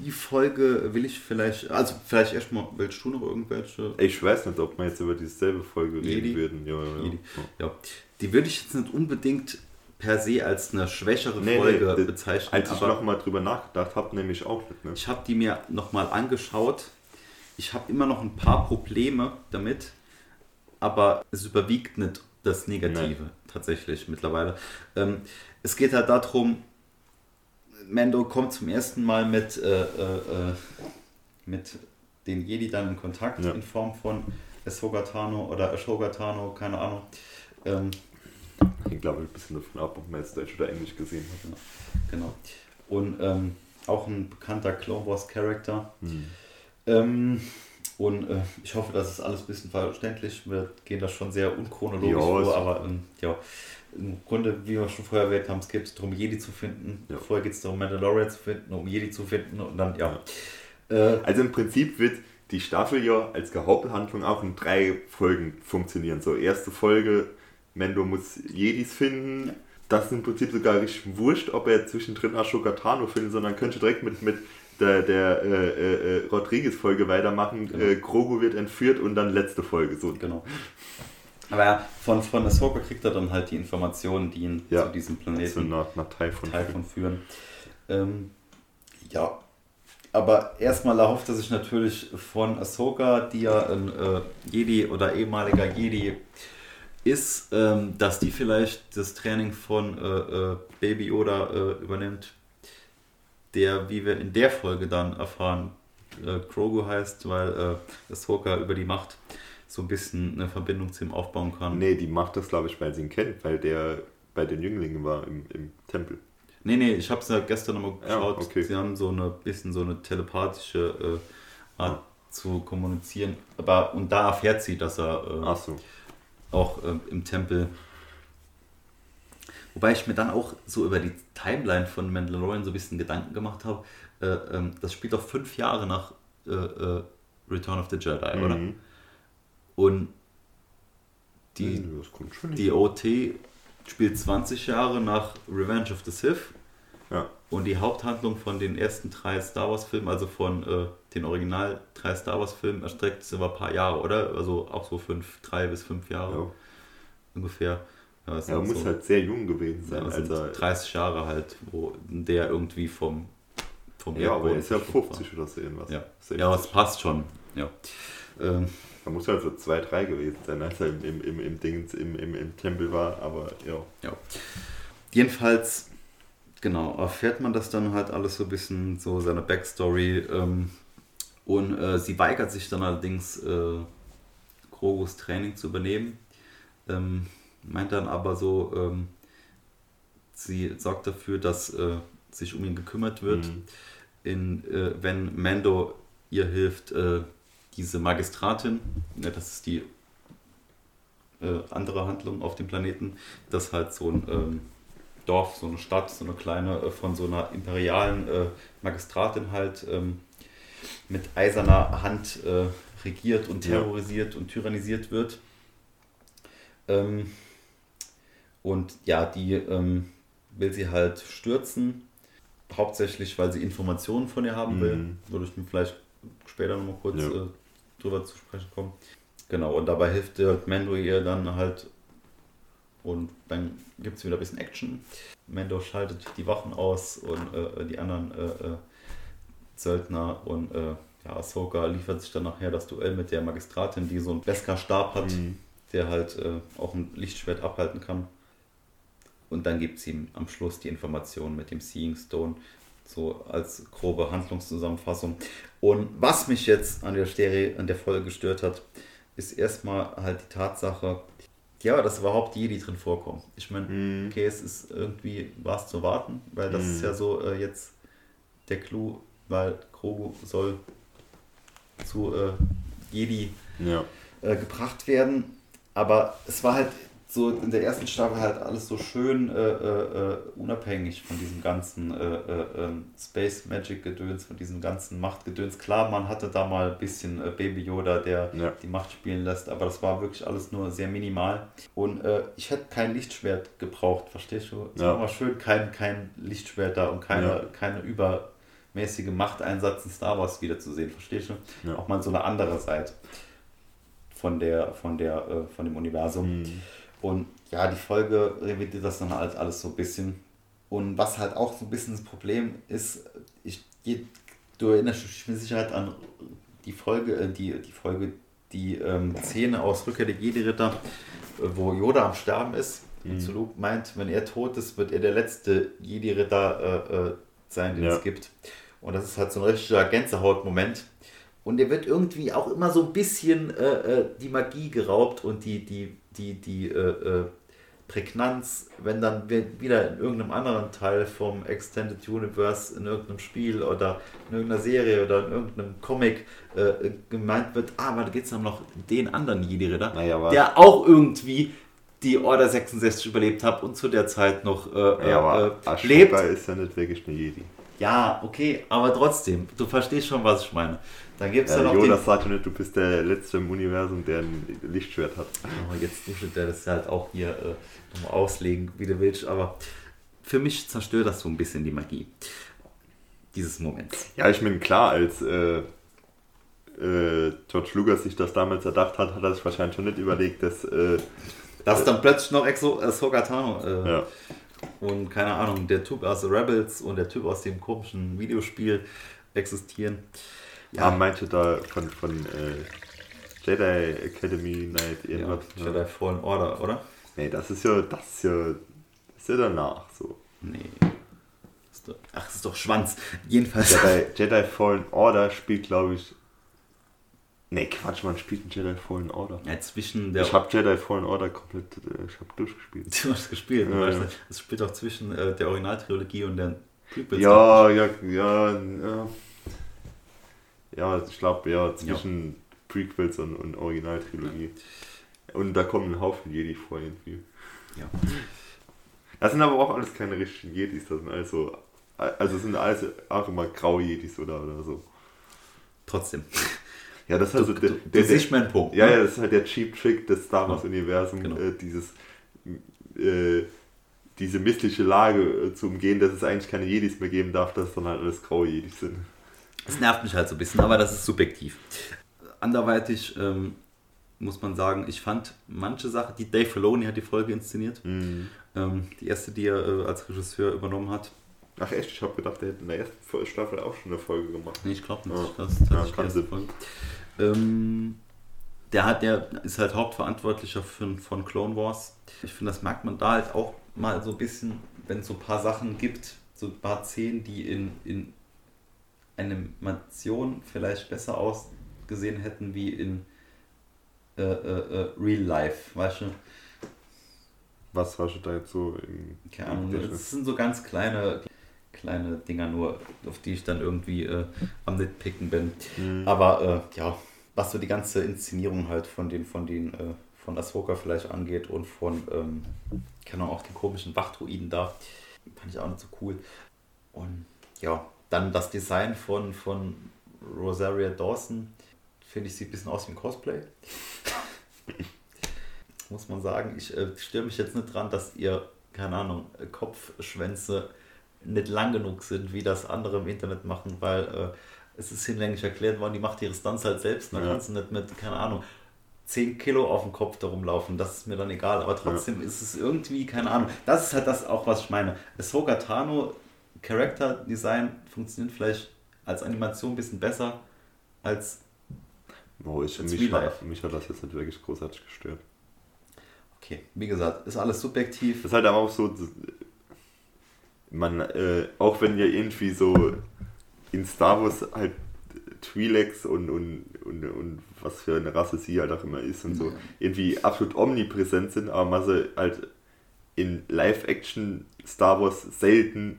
die Folge will ich vielleicht, also vielleicht erstmal, willst du noch irgendwelche? Ich weiß nicht, ob wir jetzt über dieselbe Folge Jedi? reden würden. Ja, ja, ja. Ja, die würde ich jetzt nicht unbedingt per se als eine schwächere Nee, Folge nee, bezeichnen, Als ich nochmal drüber nachgedacht habe, nämlich auch nicht. Ne? ich habe die mir nochmal angeschaut. Ich habe immer noch ein paar Probleme damit, aber es überwiegt nicht das Negative tatsächlich mittlerweile. Ähm, es geht halt darum, Mando kommt zum ersten Mal mit äh, äh, äh, mit den Jedi dann in Kontakt ja. in Form von Ahsoka Tano oder Ashoka Tano, keine Ahnung. Ähm, ich glaube, ein bisschen davon ab, ob man jetzt Deutsch oder Englisch gesehen hat. Genau. Und ähm, auch ein bekannter Clone Wars Charakter. Hm. Ähm, und äh, ich hoffe, dass es alles ein bisschen verständlich. Wir gehen das schon sehr unchronologisch vor, aber ähm, ja, im Grunde, wie wir schon vorher erwähnt haben, es geht darum, Jedi zu finden. Ja. Vorher geht es darum, Mandalorian zu finden, um Jedi zu finden und dann, ja. ja. Äh, also im Prinzip wird die Staffel ja als Haupthandlung auch in drei Folgen funktionieren. So, erste Folge, Mendo muss Jedis finden. Ja. Das ist im Prinzip sogar richtig wurscht, ob er zwischendrin Ashoka Tano findet, sondern könnte direkt mit, mit der, der äh, äh, Rodriguez-Folge weitermachen. Genau. Äh, Grogu wird entführt und dann letzte Folge. So. Genau. Aber ja, von, von Ahsoka kriegt er dann halt die Informationen, die ihn ja. zu diesem Planeten zu nach, nach Typhon, Typhon führen. Ähm, ja, aber erstmal erhofft er sich natürlich von Ahsoka, die ja ein äh, Jedi oder ehemaliger Jedi ist, ähm, dass die vielleicht das Training von äh, äh, Baby Yoda äh, übernimmt, der, wie wir in der Folge dann erfahren, äh, Grogu heißt, weil äh, Ahsoka über die Macht so ein bisschen eine Verbindung zu ihm aufbauen kann. Nee, die macht das, glaube ich, weil sie ihn kennt, weil der bei den Jünglingen war im, im Tempel. Nee, nee, ich habe es ja gestern nochmal geschaut. Ja, okay. Sie haben so eine bisschen so eine telepathische äh, Art ja. zu kommunizieren. Aber und da erfährt sie, dass er äh, so. auch äh, im Tempel. Wobei ich mir dann auch so über die Timeline von Mandalorian so ein bisschen Gedanken gemacht habe. Äh, ähm, das spielt doch fünf Jahre nach äh, äh, Return of the Jedi, mhm. oder? Und die, die OT spielt 20 Jahre nach Revenge of the Sith. Ja. Und die Haupthandlung von den ersten drei Star Wars Filmen, also von äh, den Original drei Star Wars Filmen, erstreckt sich über ein paar Jahre, oder? Also auch so fünf, drei bis fünf Jahre ja. ungefähr. Ja, er muss so, halt sehr jung gewesen sein. Ja, also 30 Jahre halt, wo der irgendwie vom, vom Ja, aber er ist ja 50 war. oder so irgendwas. Ja, ja es passt schon. Ja. Ähm, da muss halt so zwei, drei gewesen sein, als er im, im, im, im, Ding, im, im, im Tempel war, aber ja. ja. Jedenfalls, genau, erfährt man das dann halt alles so ein bisschen, so seine Backstory. Ähm, und äh, sie weigert sich dann allerdings, äh, Grogus Training zu übernehmen. Ähm, meint dann aber so, ähm, sie sorgt dafür, dass äh, sich um ihn gekümmert wird. Mhm. In, äh, wenn Mando ihr hilft, äh, diese Magistratin, ja, das ist die äh, andere Handlung auf dem Planeten, dass halt so ein ähm, Dorf, so eine Stadt, so eine kleine, äh, von so einer imperialen äh, Magistratin halt ähm, mit eiserner Hand äh, regiert und terrorisiert ja. und tyrannisiert wird. Ähm, und ja, die ähm, will sie halt stürzen, hauptsächlich weil sie Informationen von ihr haben will. Mhm. Würde ich mir vielleicht später nochmal kurz ja. äh, drüber zu sprechen kommen. Genau, und dabei hilft der Mando ihr dann halt und dann gibt es wieder ein bisschen Action. Mando schaltet die Wachen aus und äh, die anderen äh, äh, Söldner und äh, ja, Ahsoka liefert sich dann nachher das Duell mit der Magistratin, die so einen Beskar-Stab hat, mhm. der halt äh, auch ein Lichtschwert abhalten kann. Und dann gibt es ihm am Schluss die Information mit dem Seeing Stone, so als grobe Handlungszusammenfassung. Und was mich jetzt an der Serie, an der Folge gestört hat, ist erstmal halt die Tatsache, ja, dass überhaupt Jedi drin vorkommen. Ich meine, mm. okay, es ist irgendwie was zu warten, weil das mm. ist ja so äh, jetzt der Clou, weil Grogu soll zu äh, Jedi ja. äh, gebracht werden. Aber es war halt so in der ersten Staffel halt alles so schön äh, äh, äh unabhängig von diesem ganzen äh, äh ähm, Space Magic Gedöns, von diesem ganzen Machtgedöns. Klar, man hatte da mal ein bisschen äh, Baby Yoda, der ja. die Macht spielen lässt, aber das war wirklich alles nur sehr minimal. Und ich hätte kein Lichtschwert gebraucht, verstehst du? Es ja. war mal schön, kein, kein Lichtschwert da und keine, ja. keine übermäßige Machteinsatz in Star Wars wiederzusehen, verstehst du? Auch mal so eine andere Seite von der, von der, von dem Universum. Mhm. Und ja, die Folge revidiert das dann halt alles so ein bisschen. Und was halt auch so ein bisschen das Problem ist, ich, du erinnerst dich mit Sicherheit an die Folge, äh, die, die Folge, die ähm, Szene aus Rückkehr der Jedi-Ritter, äh, wo Yoda am Sterben ist. Mhm. Und Luke meint, wenn er tot ist, wird er der letzte Jedi-Ritter äh, äh, sein, den ja. es gibt. Und das ist halt so ein richtiger Gänsehaut-Moment, Und der wird irgendwie auch immer so ein bisschen äh, äh die Magie geraubt und die, die, die, die äh, äh, Prägnanz, wenn dann wieder in irgendeinem anderen Teil vom Extended Universe, in irgendeinem Spiel oder in irgendeiner Serie oder in irgendeinem Comic äh, gemeint wird, ah, aber da geht es dann noch den anderen Jedi-Ritter, naja, der auch irgendwie die Order 66 überlebt hat und zu der Zeit noch äh, ja, äh, lebt. ist ja nicht wirklich eine Jedi. Ja, okay, aber trotzdem, du verstehst schon, was ich meine. Dann gibt es ja, noch Yoda den... sagt ja nicht, du bist der Letzte im Universum, der ein Lichtschwert hat. Oh, jetzt duschelt der das halt auch hier äh, nochmal auslegen, wie du willst, aber für mich zerstört das so ein bisschen die Magie dieses Moments. Ja, ich meine, klar, als äh, äh, George Lucas sich das damals erdacht hat, hat er sich wahrscheinlich schon nicht überlegt, dass... Äh, dass dann plötzlich noch Exo äh, Sogatano äh, ja. und keine Ahnung, der Typ aus The Rebels und der Typ aus dem komischen Videospiel existieren. Ja, ah, meinte da von, von äh, Jedi Academy Night irgendwas. Ja, ne? Jedi Fallen Order, oder? Nee, das ist ja, das ist ja, das ist ja danach so. Nee. Ach, das ist doch Schwanz. Jedenfalls. Jedi, Jedi Fallen Order spielt, glaube ich. Nee, Quatsch, man spielt ein Jedi Fallen Order. Ja, zwischen der. Ich habe Jedi Fallen Order komplett. Äh, ich habe durchgespielt. Du hast gespielt, ja, weißt, ja. Das spielt auch zwischen äh, der Originaltrilogie und der Prequels. Ja, ja, ja, ja. Ja, ich glaube, ja, zwischen ja. Prequels und, und Originaltrilogie. Und da kommen ein Haufen Jedi vor irgendwie. Ja. Das sind aber auch alles keine richtigen Jedis, das sind also, also sind alles auch immer graue Jedis oder, oder so. Trotzdem. Ja, das ist also der, du, der, der, mein Punkt. Ja, ne? ja, das ist halt der Cheap Trick des Star Wars Universums, genau. äh, dieses äh, diese mystliche Lage äh, zu umgehen, dass es eigentlich keine Jedis mehr geben darf, dass dann halt alles graue Jedis sind. Das nervt mich halt so ein bisschen, aber das ist subjektiv. Anderweitig ähm, muss man sagen, ich fand manche Sachen, die Dave Filoni hat die Folge inszeniert, mhm. ähm, die erste, die er äh, als Regisseur übernommen hat. Ach echt, ich habe gedacht, der hätte in der ersten Staffel auch schon eine Folge gemacht. Nee, ich glaube nicht. Ja. Das ist ja, erste Folge. Ähm, der, hat, der ist halt Hauptverantwortlicher für, von Clone Wars. Ich finde, das merkt man da halt auch mal so ein bisschen, wenn es so ein paar Sachen gibt, so ein paar Szenen, die in, in Animation vielleicht besser ausgesehen hätten wie in äh, äh, äh, Real Life, weißt du? Was hast du da jetzt so Keine Ahnung, das sind so ganz kleine, kleine Dinger nur, auf die ich dann irgendwie äh, am Nitpicken bin. Mhm. Aber äh, ja, was so die ganze Inszenierung halt von den, von den, äh, von Ahsoka vielleicht angeht und von, ähm, keine Ahnung, auch den komischen Wachdruiden da, fand ich auch nicht so cool. Und ja, dann das Design von, von Rosaria Dawson, finde ich, sieht ein bisschen aus wie ein Cosplay. Muss man sagen, ich äh, störe mich jetzt nicht dran, dass ihr, keine Ahnung, Kopfschwänze nicht lang genug sind, wie das andere im Internet machen, weil äh, es ist hinlänglich erklärt worden, die macht ihre Stunts halt selbst, dann ja. kannst du nicht mit, keine Ahnung, 10 Kilo auf dem Kopf darum laufen, das ist mir dann egal, aber trotzdem ja. ist es irgendwie, keine Ahnung, das ist halt das auch, was ich meine. Ahsoka Tano Character Design funktioniert vielleicht als Animation ein bisschen besser als. Oh, ich, als mich, hat, mich hat das jetzt nicht wirklich großartig gestört. Okay, wie gesagt, ist alles subjektiv. Das ist halt aber auch so, man, äh, auch wenn ja irgendwie so in Star Wars halt Twi'leks und, und, und, und was für eine Rasse sie halt auch immer ist und so, irgendwie absolut omnipräsent sind, aber man sie halt in Live-Action Star Wars selten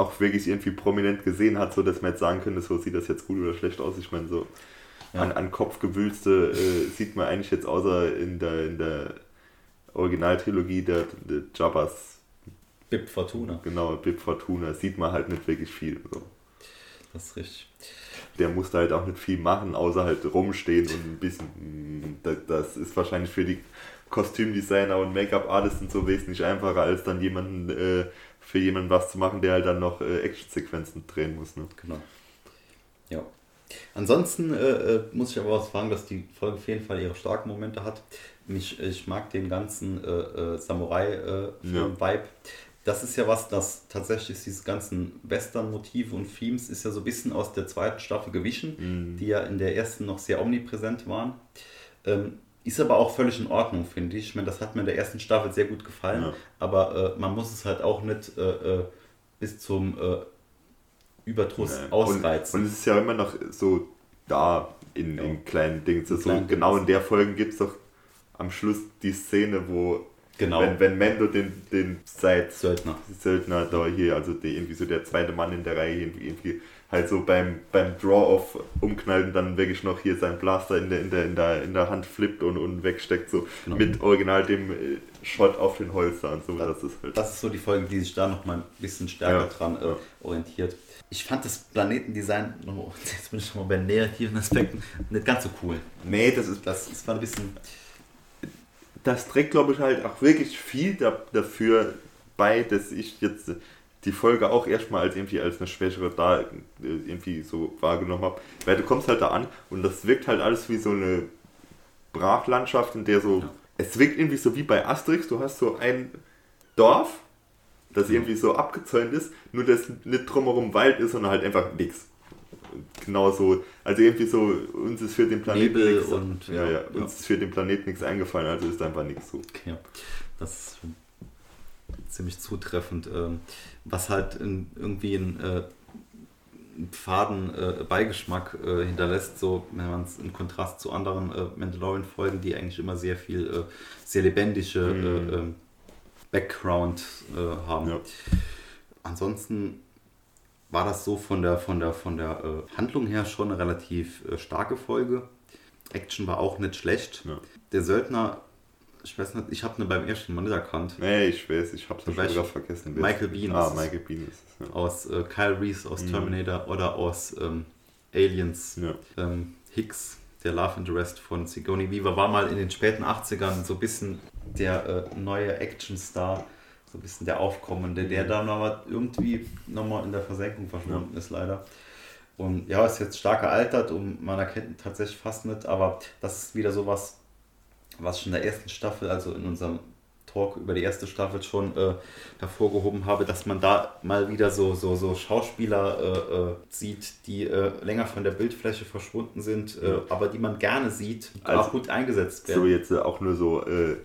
auch wirklich irgendwie prominent gesehen hat, so dass man jetzt sagen könnte, so sieht das jetzt gut oder schlecht aus. Ich meine, so ja. an, an Kopfgewülste äh, sieht man eigentlich jetzt außer in der, in der Originaltrilogie der, der Jabbas. Bib Fortuna. Genau, Bib Fortuna sieht man halt nicht wirklich viel. So. Das ist richtig. Der musste halt auch nicht viel machen, außer halt rumstehen und ein bisschen. Das, das ist wahrscheinlich für die Kostümdesigner und Make-up-Artists so wesentlich einfacher, als dann jemanden äh, für jemanden was zu machen, der halt dann noch äh, Actionsequenzen drehen muss. Ne? Genau. Ja. Ansonsten äh, äh muss ich aber auch sagen, dass die Folge auf jeden Fall ihre starken Momente hat. Ich, ich mag den ganzen äh, äh Samurai-Vibe. Ja. Das ist ja was, das tatsächlich diese ganzen Western-Motive und Themes ist ja so ein bisschen aus der zweiten Staffel gewichen, mhm. die ja in der ersten noch sehr omnipräsent waren. Ähm, ist aber auch völlig in Ordnung, finde ich. Ich meine, das hat mir in der ersten Staffel sehr gut gefallen, ja. aber äh, man muss es halt auch nicht äh, äh bis zum äh, Überdruss ja. ausreizen. Und, und, es ist ja immer noch so da in, ja. in kleinen Dingen. So, so genau in der Folge gibt es doch am Schluss die Szene, wo Genau. Wenn, wenn Mendo den, den seit Söldner. Söldner da hier, also die, irgendwie so der zweite Mann in der Reihe, irgendwie, irgendwie halt so beim, beim Draw-Off umknallt und dann wirklich noch hier sein Blaster in der, in der, in der, in der Hand flippt und, und wegsteckt, so genau. mit original dem äh, Shot auf den Holster und so. Das, das, ist halt das ist so die Folge, die sich da noch mal ein bisschen stärker ja. dran äh, orientiert. Ich fand das Planetendesign, jetzt bin ich schon mal bei negativen Aspekten, nicht ganz so cool. Nee, das ist, das, das war ein bisschen das trägt, glaube ich, halt auch wirklich viel da, dafür bei, dass ich jetzt die Folge auch erstmal als irgendwie als eine schwächere da äh, irgendwie so wahrgenommen habe. Weil du kommst halt da an und das wirkt halt alles wie so eine Brachlandschaft, in der so. Ja. Es wirkt irgendwie so wie bei Asterix, du hast so ein Dorf, das irgendwie so abgezäunt ist, nur dass nicht drumherum Wald ist, sondern halt einfach nichts genau so. Also irgendwie so, uns ist für den Planeten nichts. Und, ja, ja, ja, uns ist für den Planeten nichts eingefallen, also ist einfach nichts so. Okay, das ist ziemlich zutreffend. Ähm, was halt irgendwie ein äh, faden äh, Beigeschmack äh, hinterlässt, so wenn man es im Kontrast zu anderen äh, Mandalorian-Folgen, die eigentlich immer sehr viel, äh, sehr lebendige mhm. Ähm, Background haben. Ja. Ansonsten war das so von der, von der, von der äh, Handlung her schon eine relativ äh, starke Folge. Action war auch nicht schlecht. Ja. Der Söldner, ich weiß nicht, ich habe ihn beim ersten Mal nicht erkannt. Nee, ich weiß, ich habe es schon wieder vergessen. Michael Bean. Ah, Michael Bean ist es. Ja. Aus äh, Kyle Reese aus mhm. Terminator oder aus ähm, Aliens. Ja. Ähm, Hicks, der Love Interest von Sigourney Weaver, war mal in den späten 80ern so ein bisschen der äh, neue Actionstar so ein bisschen der Aufkommende, der dann aber irgendwie nochmal in der Versenkung verschwunden ja. ist, leider. Und ja, ist jetzt stark gealtert und man erkennt tatsächlich fast nicht, aber das ist wieder sowas, was ich in der ersten Staffel, also in unserem Talk über die erste Staffel schon äh, hervorgehoben habe, dass man da mal wieder so, so, so Schauspieler äh, äh, sieht, die äh, länger von der Bildfläche verschwunden sind, äh, aber die man gerne sieht, also, auch gut eingesetzt werden. So jetzt auch nur so äh,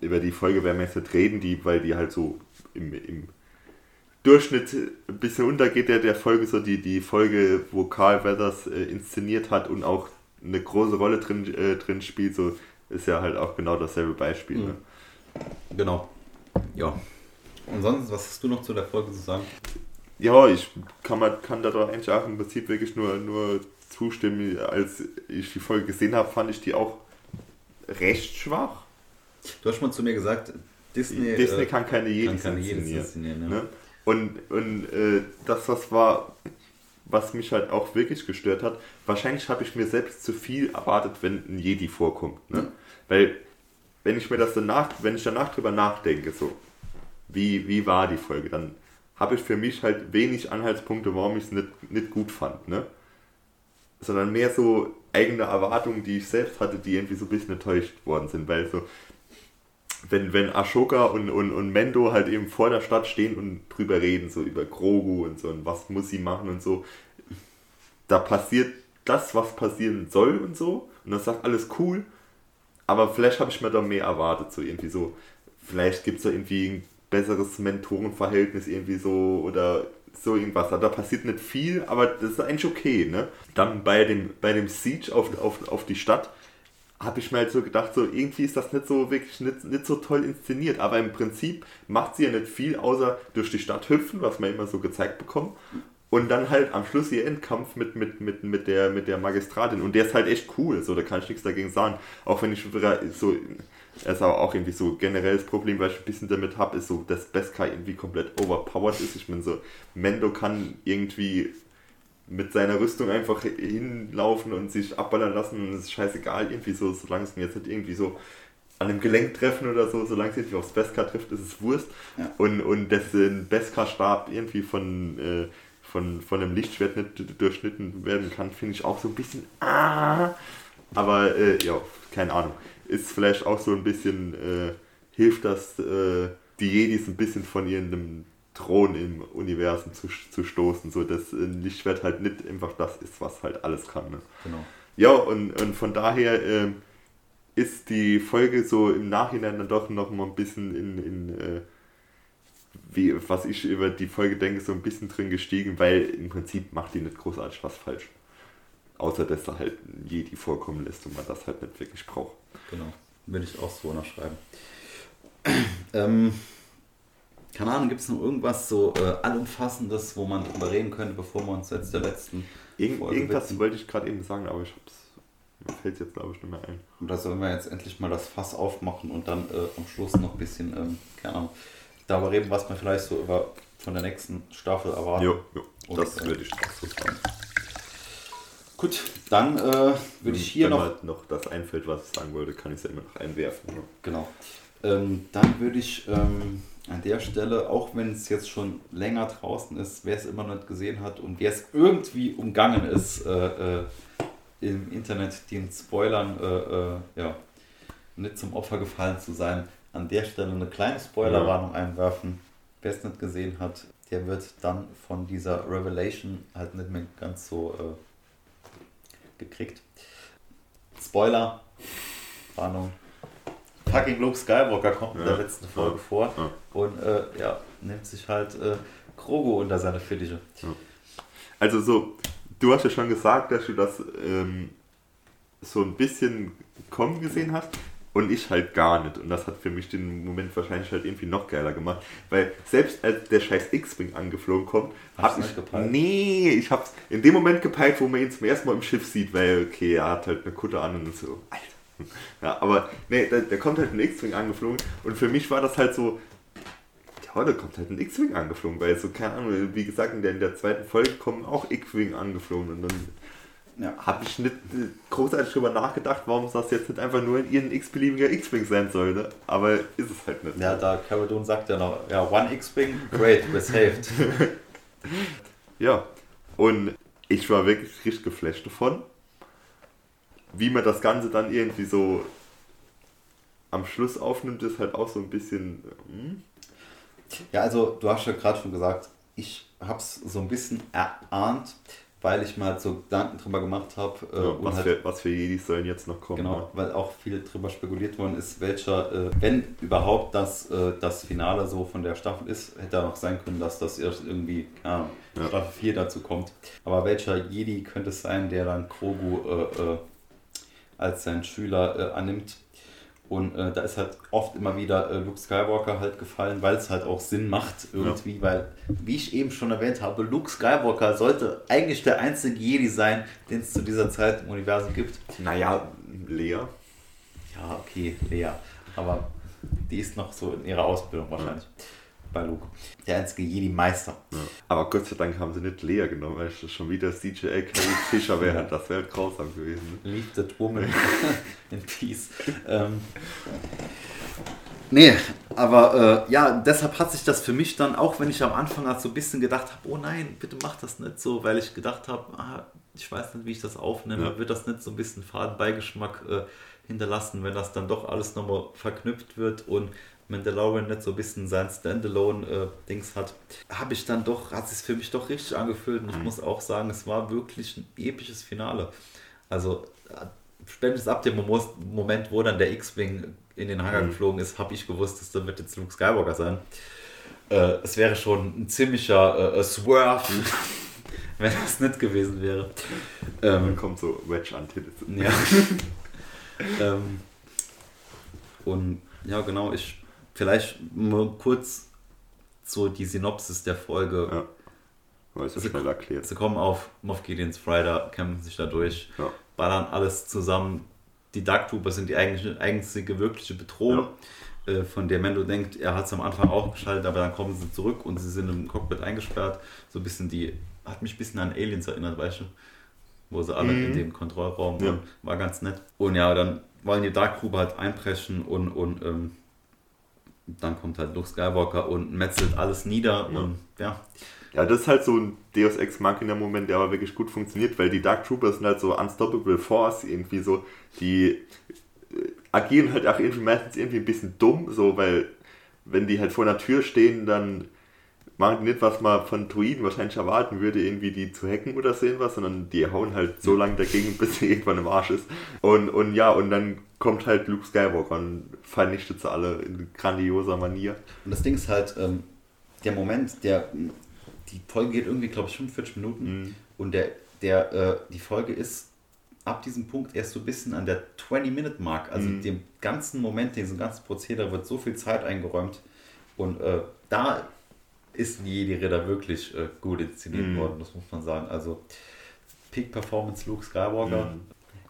über die Folge werden wir jetzt nicht reden, die, weil die halt so im, im Durchschnitt ein bisschen untergeht der, der Folge, so die, die Folge, wo Carl Weathers äh, inszeniert hat und auch eine große Rolle drin, äh, drin spielt, so ist ja halt auch genau dasselbe Beispiel. Mhm. Ne? Genau. Ja. Und sonst, was hast du noch zu der Folge zu sagen? Ja, ich kann, man, kann da doch eigentlich auch im Prinzip wirklich nur, nur zustimmen. Als ich die Folge gesehen habe, fand ich die auch recht schwach. Du hast mal zu mir gesagt, Disney, Disney äh, kann keine Jedis kann keine inszenieren. ne? Und, und äh, das, was war, was mich halt auch wirklich gestört hat, wahrscheinlich habe ich mir selbst zu viel erwartet, wenn ein Jedi vorkommt. Ne? Mhm. Weil, wenn ich mir das danach, wenn ich danach drüber nachdenke, so, wie, wie war die Folge, dann habe ich für mich halt wenig Anhaltspunkte, warum ich es nicht, nicht gut fand. Ne? Sondern mehr so eigene Erwartungen, die ich selbst hatte, die irgendwie so ein bisschen enttäuscht worden sind, weil so, wenn, wenn Ashoka und, und, und Mendo halt eben vor der Stadt stehen und drüber reden, so über Grogu und so und was muss sie machen und so, da passiert das, was passieren soll und so. Und das sagt alles cool, aber vielleicht habe ich mir da mehr erwartet, so irgendwie so. Vielleicht gibt es da irgendwie ein besseres Mentorenverhältnis irgendwie so oder so irgendwas. Da passiert nicht viel, aber das ist eigentlich okay, ne? Dann bei dem, bei dem Siege auf, auf, auf die Stadt habe ich mir halt so gedacht, so irgendwie ist das nicht so wirklich nicht, nicht so toll inszeniert, aber im Prinzip macht sie ja nicht viel, außer durch die Stadt hüpfen, was man immer so gezeigt bekommt. Und dann halt am Schluss ihr Endkampf mit, mit, mit, mit, der, mit der Magistratin. Und der ist halt echt cool, so da kann ich nichts dagegen sagen. Auch wenn ich so, er ist aber auch irgendwie so generell das Problem, was ich ein bisschen damit habe, ist so, dass Beskar irgendwie komplett overpowered ist. Ich meine so, Mendo kann irgendwie mit seiner Rüstung einfach hinlaufen und sich abballern lassen und es ist scheißegal, irgendwie so, solange es mir jetzt nicht irgendwie so an einem Gelenk treffen oder so, solange es irgendwie aufs Beskar trifft, ist es Wurst. Ja. Und, und dessen Beskar-Stab irgendwie von, äh, von, von einem Lichtschwert nicht durchschnitten werden kann, finde ich auch so ein bisschen. Ah, aber äh, ja, keine Ahnung. Ist vielleicht auch so ein bisschen, äh, hilft das äh, die Jedis ein bisschen von ihrem Thron im Universum zu, zu stoßen, so dass ein Lichtschwert halt nicht einfach das ist, was halt alles kann. Ne? Genau. Ja, und, und von daher äh, ist die Folge so im Nachhinein dann doch noch mal ein bisschen in, in äh, wie, was ich über die Folge denke, so ein bisschen drin gestiegen, weil im Prinzip macht die nicht großartig was falsch. außer dass er halt ein Jedi vorkommen lässt und man das halt nicht wirklich braucht. Genau, will ich auch so unterschreiben. ähm, keine Ahnung, gibt es noch irgendwas so äh, Allumfassendes, wo man drüber reden könnte, bevor wir uns jetzt der letzten Irgend, Irgendwas widmen? wollte ich gerade eben sagen, aber ich hab's, mir fällt jetzt glaube ich nicht mehr ein. Und da sollen wir jetzt endlich mal das Fass aufmachen und dann äh, am Schluss noch ein bisschen, ähm, keine Ahnung, darüber reden, was man vielleicht so über von der nächsten Staffel erwarten. Jo, jo. das und, äh, würde ich auch so sagen. Gut, dann äh, würde ich hier Wenn noch. Halt noch das einfällt, was ich sagen wollte, kann ich es ja immer noch einwerfen. Ne? Genau. Ähm, dann würde ich ähm, an der Stelle, auch wenn es jetzt schon länger draußen ist, wer es immer noch nicht gesehen hat und wer es irgendwie umgangen ist, äh, äh, im Internet den Spoilern äh, äh, ja, nicht zum Opfer gefallen zu sein, an der Stelle eine kleine Spoilerwarnung einwerfen. Wer es nicht gesehen hat, der wird dann von dieser Revelation halt nicht mehr ganz so äh, gekriegt. Spoiler, Warnung. Fucking Luke Skywalker kommt in der letzten Folge vor und äh, ja, nimmt sich halt äh, Krogo unter seine Fittiche. Also so, du hast ja schon gesagt, dass du das ähm, so ein bisschen kommen gesehen hast. Und ich halt gar nicht. Und das hat für mich den Moment wahrscheinlich halt irgendwie noch geiler gemacht. Weil selbst als der scheiß X-Wing angeflogen kommt, hab ich. Gepeilt? Nee, ich hab's in dem Moment gepeilt, wo man ihn zum ersten Mal im Schiff sieht, weil, okay, er hat halt eine Kutte an und so, Alter. Ja, aber nee, der, der kommt halt ein X-Wing angeflogen. Und für mich war das halt so, ja, da kommt halt ein X-Wing angeflogen, weil so, keine Ahnung, wie gesagt, in der, in der zweiten Folge kommen auch X-Wing angeflogen und dann ja. Habe ich nicht äh, großartig drüber nachgedacht, warum das jetzt nicht einfach nur in ihren x-beliebiger X-Wing sein soll, ne? Aber ist es halt nicht. Ja, da Carol Dune sagt ja noch, ja, one X-Wing, great, we're saved. ja, und ich war wirklich richtig geflasht davon, wie man das Ganze dann irgendwie so am Schluss aufnimmt, ist halt auch so ein bisschen. Hm? Ja, also du hast ja gerade schon gesagt, ich habe es so ein bisschen erahnt, weil ich mal so Gedanken drüber gemacht habe. Äh, ja, was, halt, für, was für Jedis sollen jetzt noch kommen. Genau, ja. weil auch viel drüber spekuliert worden ist, welcher, äh, wenn überhaupt das, äh, das Finale so von der Staffel ist, hätte auch sein können, dass das erst irgendwie ja, Staffel 4 dazu kommt. Aber welcher Jedi könnte es sein, der dann Krogu äh, äh, als sein Schüler äh, annimmt? Und äh, da ist halt oft immer wieder äh, Luke Skywalker halt gefallen, weil es halt auch Sinn macht irgendwie, ja. weil, wie ich eben schon erwähnt habe, Luke Skywalker sollte eigentlich der einzige Jedi sein, den es zu dieser Zeit im Universum gibt. Naja, Lea. Ja, okay, Lea. Aber die ist noch so in ihrer Ausbildung wahrscheinlich. Ja bei Luke. Der einzige Jedi-Meister. Ja. Aber Gott sei Dank haben sie nicht Lea genommen, weil es schon wieder CJA Carrie Fischer wäre. Das wäre grausam gewesen. Leave that woman in peace. Ähm, nee, aber äh, ja, deshalb hat sich das für mich dann, auch wenn ich am Anfang halt so ein bisschen gedacht habe, oh nein, bitte mach das nicht so, weil ich gedacht habe, ah, ich weiß nicht, wie ich das aufnehme, ja. wird das nicht so ein bisschen Fadenbeigeschmack äh, hinterlassen, wenn das dann doch alles nochmal verknüpft wird und Mandalorian nicht so ein bisschen sein Standalone-Dings hat, habe ich dann doch, hat es für mich doch richtig angefühlt und ich mhm. muss auch sagen, es war wirklich ein episches Finale. Also spätestens ab dem Moment, wo dann der X-Wing in den Hangar mhm. geflogen ist, habe ich gewusst, dass das wird jetzt Luke Skywalker sein. Äh, es wäre schon ein ziemlicher äh, Swerve, wenn das nicht gewesen wäre. Ähm, dann kommt so Wedge Antilles. Ja. ähm, und ja, genau, ich Vielleicht mal kurz so die Synopsis der Folge. Ja. Weil es schnell erklärt. Sie kommen auf Moff Gideon's Rider, kämpfen sich da durch, ja. ballern alles zusammen. Die Dark Trooper sind die eigentliche, einzige wirkliche Bedrohung, ja. äh, von der Mendo denkt, er hat es am Anfang auch geschaltet, aber dann kommen sie zurück und sie sind im Cockpit eingesperrt. So ein bisschen die, hat mich ein bisschen an Aliens erinnert, weißt du? Wo sie alle mhm. in dem Kontrollraum waren. War ganz nett. Und ja, dann wollen die Dark Trooper halt einbrechen und, und ähm, dann kommt halt Luke Skywalker und metzelt alles nieder ja. und ja. Ja, das ist halt so ein Deus Ex Machina Moment, der aber wirklich gut funktioniert, weil die Dark Troopers sind halt so Unstoppable Force irgendwie so, die äh, agieren halt auch irgendwie meistens irgendwie ein bisschen dumm, so, weil wenn die halt vor einer Tür stehen, dann machen die nicht, was man von Druiden wahrscheinlich erwarten würde, irgendwie die zu hacken oder so irgendwas, sondern die hauen halt so lange dagegen, bis sie irgendwann im Arsch ist. Und, und ja, und dann kommt halt Luke Skywalker und vernichtet sie alle in grandioser Manier. Und das Ding ist halt, ähm, der Moment, der, die Folge geht irgendwie, glaube ich, 45 Minuten mhm. und der der, äh, die Folge ist ab diesem Punkt erst so ein bisschen an der 20-Minute-Mark, also mhm. dem ganzen Moment, diesem ganzen Prozedere wird so viel Zeit eingeräumt und äh, da ist Jedi Ritter wirklich äh, gut inszeniert mhm. worden, das muss man sagen. Also Peak Performance Luke Skywalker. Mhm.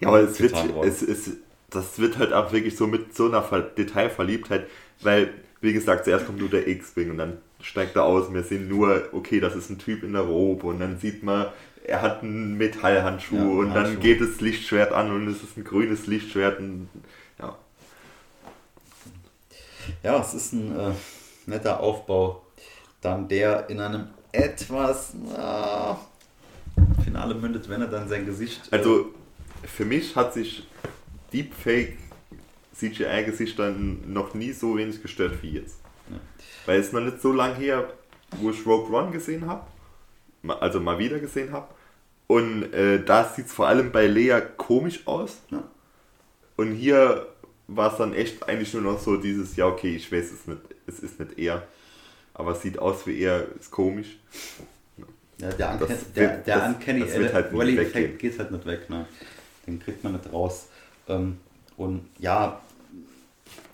Ja, aber es wird, es, es, das wird halt auch wirklich so mit so einer Detailverliebtheit, weil, wie gesagt, zuerst kommt nur der X-Wing und dann steigt er aus. Wir sehen nur, okay, das ist ein Typ in der Robe und dann sieht man, er hat einen Metallhandschuh ja, und Handschuh. dann geht das Lichtschwert an und es ist ein grünes Lichtschwert. Und, ja. ja, es ist ein äh, netter Aufbau. Dann der in einem etwas äh, Finale mündet, wenn er dann sein Gesicht. Äh, also für mich hat sich Deepfake CGI-Gesicht dann noch nie so wenig gestört wie jetzt. Ja. Weil es noch nicht so lange her, wo ich Rogue One gesehen habe, also mal wieder gesehen habe. Und äh, da sieht es vor allem bei Lea komisch aus. Ja. Und hier war es dann echt eigentlich nur noch so dieses, ja okay, ich weiß es nicht, es ist nicht er, aber es sieht aus wie er, ist komisch. Ja, der, Uncan der, der das, Uncanny das halt Valley-Effekt geht halt nicht weg, ne? den kriegt man nicht raus. Ähm, und ja,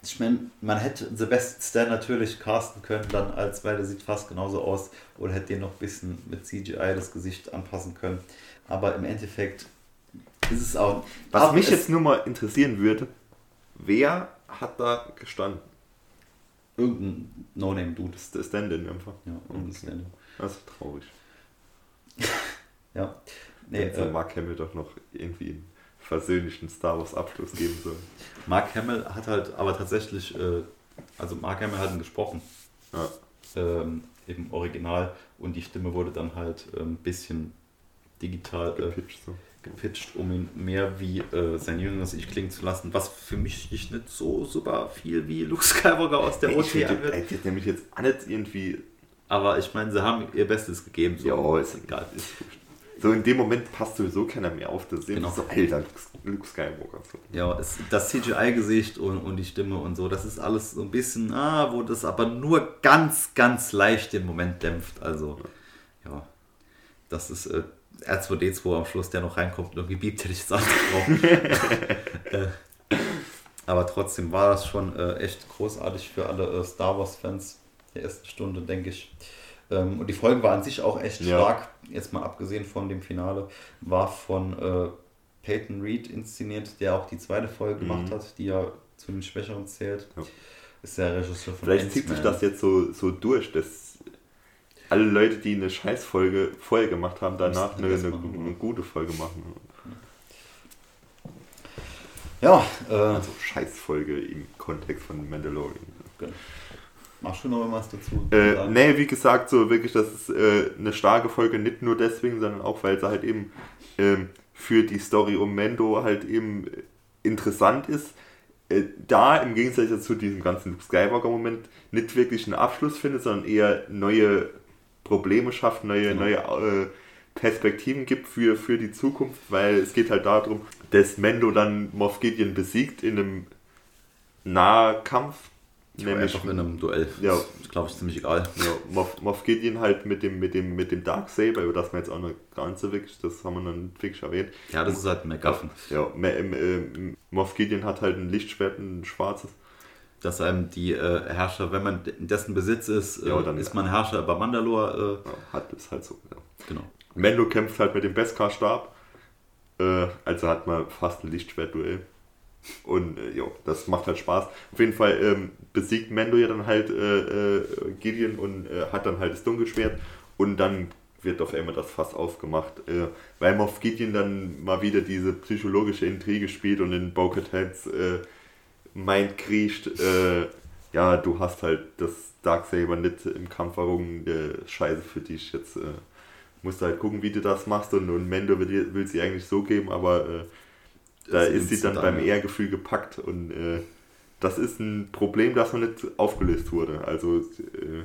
ich meine, man hätte The Best Stan natürlich casten können, dann als, weil der sieht fast genauso aus, oder hätte den noch ein bisschen mit CGI das Gesicht anpassen können. Aber im Endeffekt ist es auch. Was mich jetzt nur mal interessieren würde, wer hat da gestanden? Irgendein No-Name-Dude. Das ist der Stand-In einfach. Ja, irgendein okay. Stand-In. Das ist traurig. ja. Nee, äh, Mark Hamill doch noch irgendwie versöhnlichen Star Wars Abschluss geben soll. Mark Hamill hat halt aber tatsächlich, äh, also Mark Hamill hat ihn gesprochen. Ja. Ähm, Im Original und die Stimme wurde dann halt ein ähm, bisschen digital äh, gepitcht, so. gepitcht, um ihn mehr wie äh, sein jüngeres Ich klingen zu lassen, was für mich nicht so super viel wie Luke Skywalker aus der OT anhört. Ich nämlich jetzt alles irgendwie. Aber ich meine, sie haben ihr Bestes gegeben. So. Ja, ist egal. Ist so in dem Moment passt sowieso keiner mehr auf das genau. so, Alter, Luke Skywalker. Ja, es, das CGI-Gesicht und, und die Stimme und so, das ist alles so ein bisschen, ah, wo das aber nur ganz, ganz leicht den Moment dämpft. Also, ja, das ist äh, R2D2 am Schluss, der noch reinkommt und irgendwie biebt, hätte ich gesagt. äh, aber trotzdem war das schon äh, echt großartig für alle äh, Star Wars-Fans der ersten Stunde, denke ich. Ähm, und die Folge war an sich auch echt ja. stark, jetzt mal abgesehen von dem Finale, war von äh, Peyton Reed inszeniert, der auch die zweite Folge mhm. gemacht hat, die ja zu den Schwächeren zählt. Ja. Ist der Regisseur von Vielleicht zieht sich das jetzt so, so durch, dass alle Leute, die eine Scheißfolge vorher gemacht haben, danach eine, eine, eine, gute Folge machen. Ja, äh, also Scheißfolge im Kontext von Mandalorian. Genau. Machst du noch was dazu? Äh, nee, wie gesagt, so wirklich, das ist äh, eine starke Folge, nicht nur deswegen, sondern auch, weil sie halt eben äh, für die Story um Mendo halt eben interessant ist. Äh, da im Gegensatz zu diesem ganzen Luke Skywalker-Moment nicht wirklich einen Abschluss findet, sondern eher neue Probleme schafft, neue, genau. neue äh, Perspektiven gibt für, für die Zukunft, weil es geht halt darum, dass Mendo dann Moff Gideon besiegt in einem Nahkampf Nämlich einfach in einem Duell. Ja. Das ist, glaube ich, ziemlich egal. Ja, Moff, Moff Gideon halt mit dem, mit dem, mit dem Darksaber, über das wir jetzt auch noch gar nicht so wirklich, das haben wir dann wirklich erwähnt. Ja, das ist halt ein MacGuffin. Ja, äh, Moff Gideon hat halt ein Lichtschwert, ein schwarzes. Dass einem die äh, Herrscher, wenn man in dessen Besitz ist, äh, ja, dann ist man Herrscher bei Mandalore. Äh, ja, hat es halt so, ja. Genau. Mendo kämpft halt mit dem Beskar-Stab. Äh, also hat man fast ein Lichtschwert-Duell. Und äh, jo, das macht halt Spaß. Auf jeden Fall ähm, besiegt Mando ja dann halt äh, äh, Gideon und äh, hat dann halt das Dunkelschwert. Und dann wird auf einmal das Fass aufgemacht, äh, weil Moff Gideon dann mal wieder diese psychologische Intrige spielt und in Bo-Katans äh, Mind kriecht, äh, ja, du hast halt das Darksaber nicht im Kampf errungen, äh, scheiße für dich, jetzt äh, musst du halt gucken, wie du das machst und, und Mendo will, will sie eigentlich so geben, aber äh, da ist sie dann beim Ehrgefühl gepackt und äh, das ist ein Problem, das noch nicht aufgelöst wurde. Also äh,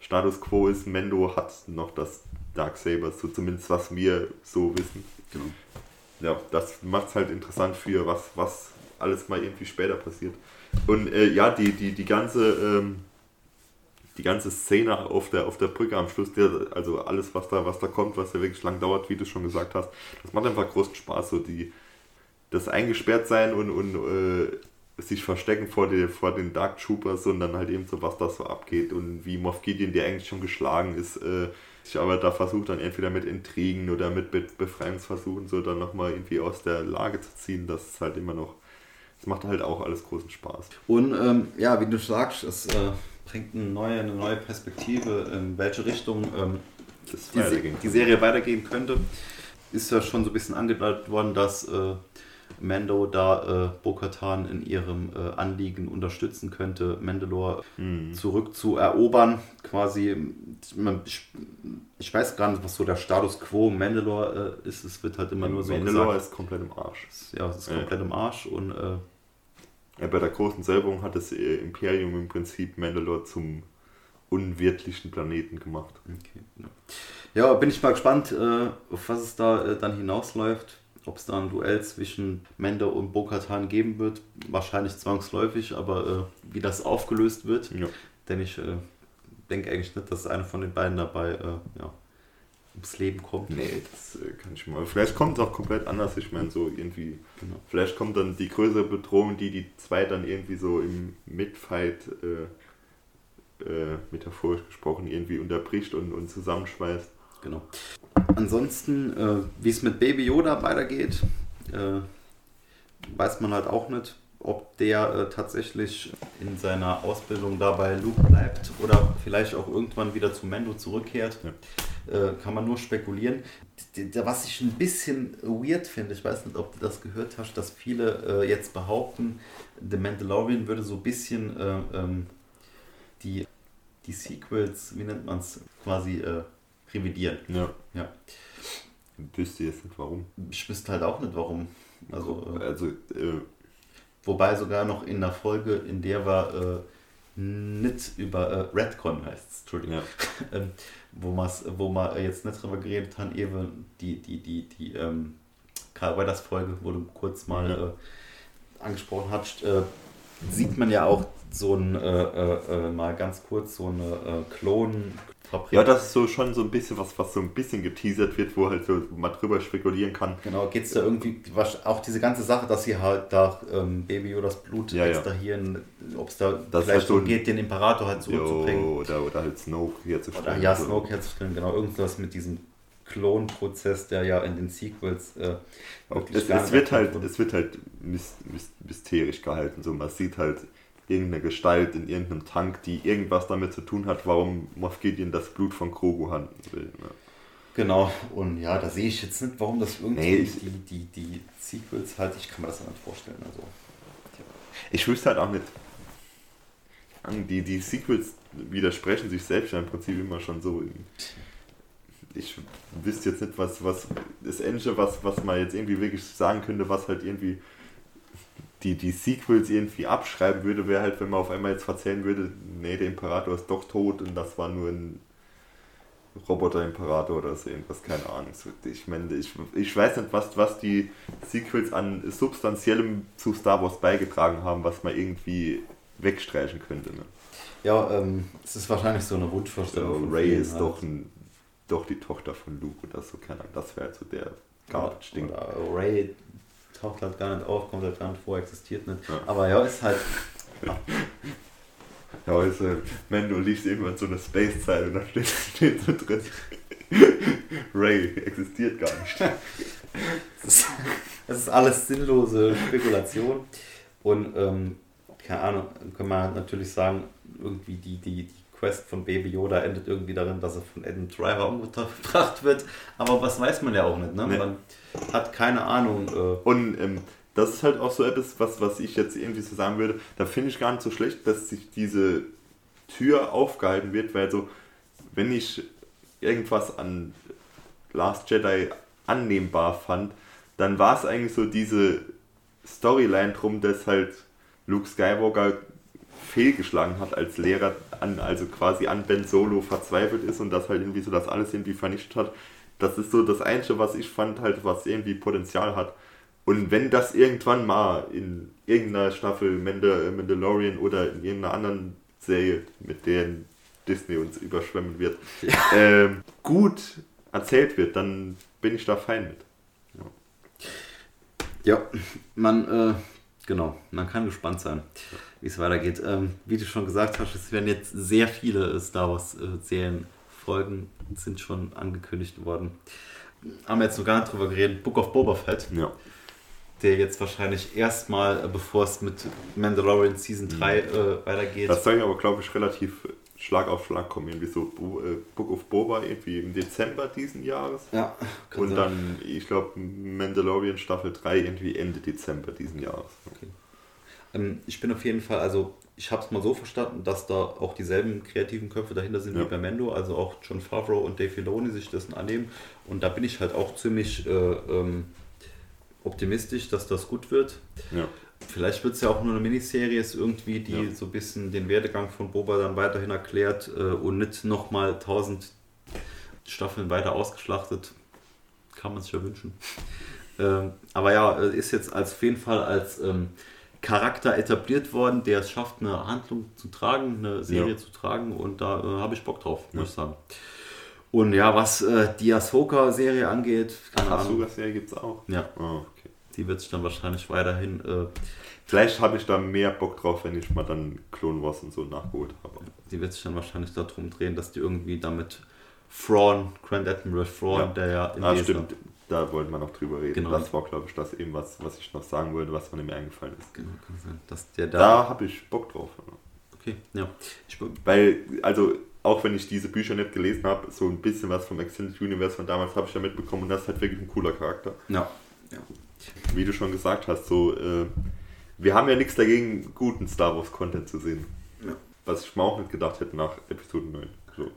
Status Quo ist, Mendo hat noch das Darksaber, so zumindest was wir so wissen. Genau. Ja, das macht es halt interessant für was, was alles mal irgendwie später passiert. Und äh, ja, die, die, die ganze ähm, die ganze Szene auf der, auf der Brücke am Schluss, der, also alles, was da, was da kommt, was ja wirklich lang dauert, wie du schon gesagt hast, das macht einfach großen Spaß. So die, das eingesperrt sein und, und äh, sich verstecken vor, die, vor den Dark Troopers und dann halt eben so, was da so abgeht und wie Moff Gideon, der eigentlich schon geschlagen ist, äh, sich aber da versucht dann entweder mit Intrigen oder mit Be Befreiungsversuchen so dann nochmal irgendwie aus der Lage zu ziehen, das ist halt immer noch, das macht halt auch alles großen Spaß. Und ähm, ja, wie du sagst, es äh, bringt eine neue, eine neue Perspektive, in welche Richtung ähm, die, die, Serie weitergehen könnte. Ist ja schon so ein bisschen angedeutet worden, dass äh, Mando da äh, Bo-Katan in ihrem äh, Anliegen unterstützen könnte, Mandalore mhm. zurückzuerobern. Quasi, ich, ich, weiß gar nicht, was so der Status quo Mandalore äh, ist. Es wird halt immer ja, nur so Mandalore gesagt, ist komplett im Arsch. Ja, es ist komplett im Arsch und äh, ja, bei der großen Säuberung hat das äh, Imperium im Prinzip Mandalore zum unwirtlichen Planeten gemacht. Okay, ja. ja bin ich mal gespannt, äh, auf was es da dann hinausläuft ob es da ein Duell zwischen Mendo und Bokatan geben wird. Wahrscheinlich zwangsläufig, aber äh, wie das aufgelöst wird, ja. denn ich äh, denke eigentlich nicht, dass einer von den beiden dabei äh, ja, ums Leben kommt. Nee, das äh, kann ich mal. Vielleicht kommt es auch komplett anders. Ich meine, so irgendwie. Genau. Vielleicht kommt dann die größere Bedrohung, die die zwei dann irgendwie so im Midfight. Äh, äh, metaphorisch gesprochen irgendwie unterbricht und, und zusammenschweißt. Genau. Ansonsten, äh, wie es mit Baby Yoda weitergeht, äh, weiß man halt auch nicht, ob der äh, tatsächlich in seiner Ausbildung dabei Luke bleibt oder vielleicht auch irgendwann wieder zu Mendo zurückkehrt. Ja. Äh, kann man nur spekulieren. Was ich ein bisschen weird finde, ich weiß nicht, ob du das gehört hast, dass viele äh, jetzt behaupten, The Mandalorian würde so ein bisschen äh, ähm, die, die Sequels, wie nennt man es, quasi äh, revidieren. Ja. ja. Wüsste jetzt nicht warum. Ich wüsste halt auch nicht warum. Also, äh, also äh, wobei sogar noch in der Folge, in der wir äh, nicht über äh, Redcon heißt es, Entschuldigung, ja. ähm, wo, wo man jetzt nicht drüber geredet haben, eben die, die, die, die ähm, Karl Weathers Folge, wo du kurz mal ja. äh, angesprochen hast, äh, sieht man ja auch so ein, äh, äh, mal ganz kurz so eine Klon, Fabrik. Ja, das ist so schon so ein bisschen was, was so ein bisschen geteasert wird, wo halt so man drüber spekulieren kann. Genau, geht es da irgendwie, was, auch diese ganze Sache, dass sie halt da ähm, Baby oder das Blut ja, jetzt ja. da hier, ob es da das vielleicht so geht, den Imperator halt zurückzubringen. Jo, oder, oder halt Snoke herzustellen. Oder, ja, Snoke herzustellen, genau, irgendwas mit diesem Klonprozess, der ja in den Sequels äh, es, es wird halt, es wird halt mysterisch gehalten. So, man sieht halt irgendeine Gestalt in irgendeinem Tank, die irgendwas damit zu tun hat, warum Moff Gideon das Blut von Krogu handeln will. Ne? Genau, und ja, da sehe ich jetzt nicht, warum das irgendwie nee, die, die, die Sequels halt, ich kann mir das nicht vorstellen. Also, Ich wüsste halt auch nicht. Die, die Sequels widersprechen sich selbst ja im Prinzip immer schon so. Ich wüsste jetzt nicht, was, was das Ende, was, was man jetzt irgendwie wirklich sagen könnte, was halt irgendwie die, die Sequels irgendwie abschreiben würde, wäre halt, wenn man auf einmal jetzt erzählen würde, nee, der Imperator ist doch tot und das war nur ein Roboter-Imperator oder so irgendwas, keine Ahnung. Ich meine, ich, ich weiß nicht, was, was die Sequels an Substanziellem zu Star Wars beigetragen haben, was man irgendwie wegstreichen könnte. Ne? Ja, ähm, es ist wahrscheinlich so eine Wunschvorstellung. So, Ray ist halt. doch, ein, doch die Tochter von Luke oder so, keine Ahnung, das wäre halt so der Garbage-Ding. Ray taucht halt gar nicht auf, kommt halt gar nicht vor, existiert nicht. Ja. Aber ja, ist halt. Ja, ja also, wenn du liest irgendwann so eine Space-Zeile und da steht, steht so drin, Ray existiert gar nicht. Das ist, ist alles sinnlose Spekulation. Und ähm, keine Ahnung, kann man natürlich sagen, irgendwie die, die, die Quest von Baby Yoda endet irgendwie darin, dass er von Adam Driver umgebracht wird. Aber was weiß man ja auch nicht. Ne? Nee. Man hat keine Ahnung. Äh Und ähm, das ist halt auch so etwas, was, was ich jetzt irgendwie so sagen würde. Da finde ich gar nicht so schlecht, dass sich diese Tür aufgehalten wird, weil so, wenn ich irgendwas an Last Jedi annehmbar fand, dann war es eigentlich so diese Storyline drum, dass halt Luke Skywalker fehlgeschlagen hat als Lehrer, an, also quasi an Ben Solo verzweifelt ist und das halt irgendwie so das alles irgendwie vernichtet hat. Das ist so das Einzige, was ich fand, halt, was irgendwie Potenzial hat. Und wenn das irgendwann mal in irgendeiner Staffel Mandal Mandalorian oder in irgendeiner anderen Serie, mit denen Disney uns überschwemmen wird, ja. ähm, gut erzählt wird, dann bin ich da fein mit. Ja, ja man, äh, genau, man kann gespannt sein, wie es weitergeht. Ähm, wie du schon gesagt hast, es werden jetzt sehr viele Star Wars-Serien Folgen sind schon angekündigt worden. Haben wir jetzt noch gar nicht drüber geredet. Book of Boba Fett. Ja der jetzt wahrscheinlich erstmal, äh, bevor es mit Mandalorian Season 3 mhm. äh, weitergeht. Das soll ja aber, glaube ich, relativ Schlag auf Schlag kommen. Irgendwie so äh, Book of Boba irgendwie im Dezember diesen Jahres. Ja. Und sein. dann, ich glaube, Mandalorian Staffel 3 irgendwie Ende Dezember diesen Jahres. Okay. Ähm, ich bin auf jeden Fall, also ich habe es mal so verstanden, dass da auch dieselben kreativen Köpfe dahinter sind ja. wie bei Mendo, also auch John Favreau und Dave Filoni sich das annehmen. Und da bin ich halt auch ziemlich äh, ähm, optimistisch, dass das gut wird. Ja. Vielleicht wird es ja auch nur eine Miniserie, ist irgendwie, die ja. so ein bisschen den Werdegang von Boba dann weiterhin erklärt äh, und nicht nochmal tausend Staffeln weiter ausgeschlachtet. Kann man sich ja wünschen. ähm, aber ja, äh, ist jetzt als, auf jeden Fall als ähm, Charakter etabliert worden, der es schafft, eine Handlung zu tragen, eine Serie ja. zu tragen und da äh, habe ich Bock drauf, muss ich sagen. Und ja, was äh, die Ahsoka-Serie angeht, keine Ach. Ahsoka-Serie gibt es auch? Ja. Oh, okay. Die wird sich dann wahrscheinlich weiterhin. Äh, Vielleicht habe ich da mehr Bock drauf, wenn ich mal dann Clone Wars und so nachgeholt habe. Die wird sich dann wahrscheinlich darum drehen, dass die irgendwie damit Thrawn, Grand Admiral Thrawn, ja. der ja in ah, stimmt. Da wollten wir noch drüber reden. Genau. Das war, glaube ich, das eben, was, was ich noch sagen wollte, was mir eingefallen ist. Genau, kann sein. Dass der da da habe ich Bock drauf. Okay, ja. Ich, Weil, also auch wenn ich diese Bücher nicht gelesen habe, so ein bisschen was vom Extended Universe von damals habe ich ja mitbekommen und das ist halt wirklich ein cooler Charakter. Ja. ja. Wie du schon gesagt hast, so, äh, wir haben ja nichts dagegen, guten Star Wars Content zu sehen. Ja. Was ich mir auch nicht gedacht hätte nach Episode 9. So.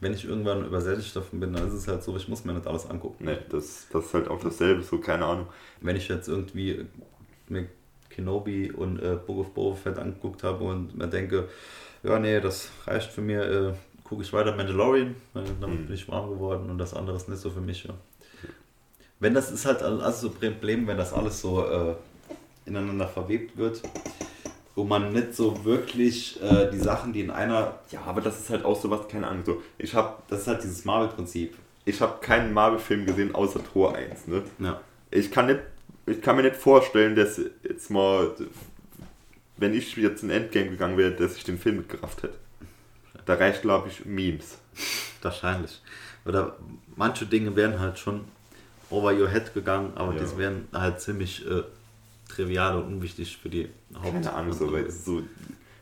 Wenn ich irgendwann übersättigt davon bin, dann ist es halt so, ich muss mir nicht alles angucken. Nee, das, das ist halt auch dasselbe, so keine Ahnung. Wenn ich jetzt irgendwie mir Kenobi und äh, Book of Boba Fett angeguckt habe und mir denke, ja, nee, das reicht für mir, äh, gucke ich weiter Mandalorian, äh, damit mhm. bin ich warm geworden und das andere ist nicht so für mich. Ja. Wenn das ist halt also so ein Problem, wenn das alles so äh, ineinander verwebt wird, wo man nicht so wirklich äh, die Sachen, die in einer. Ja, aber das ist halt auch so was, keine Ahnung. So, ich habe, das ist halt dieses Marvel-Prinzip. Ich habe keinen Marvel-Film gesehen außer Tor 1. Ne? Ja. Ich kann nicht, ich kann mir nicht vorstellen, dass jetzt mal wenn ich jetzt in Endgame gegangen wäre, dass ich den Film mitgerafft hätte. Da reicht, glaube ich, Memes. Wahrscheinlich. Oder manche Dinge wären halt schon over your head gegangen, aber ja. das wären halt ziemlich äh, trivial und unwichtig für die Haupt. Keine Angst, aber so,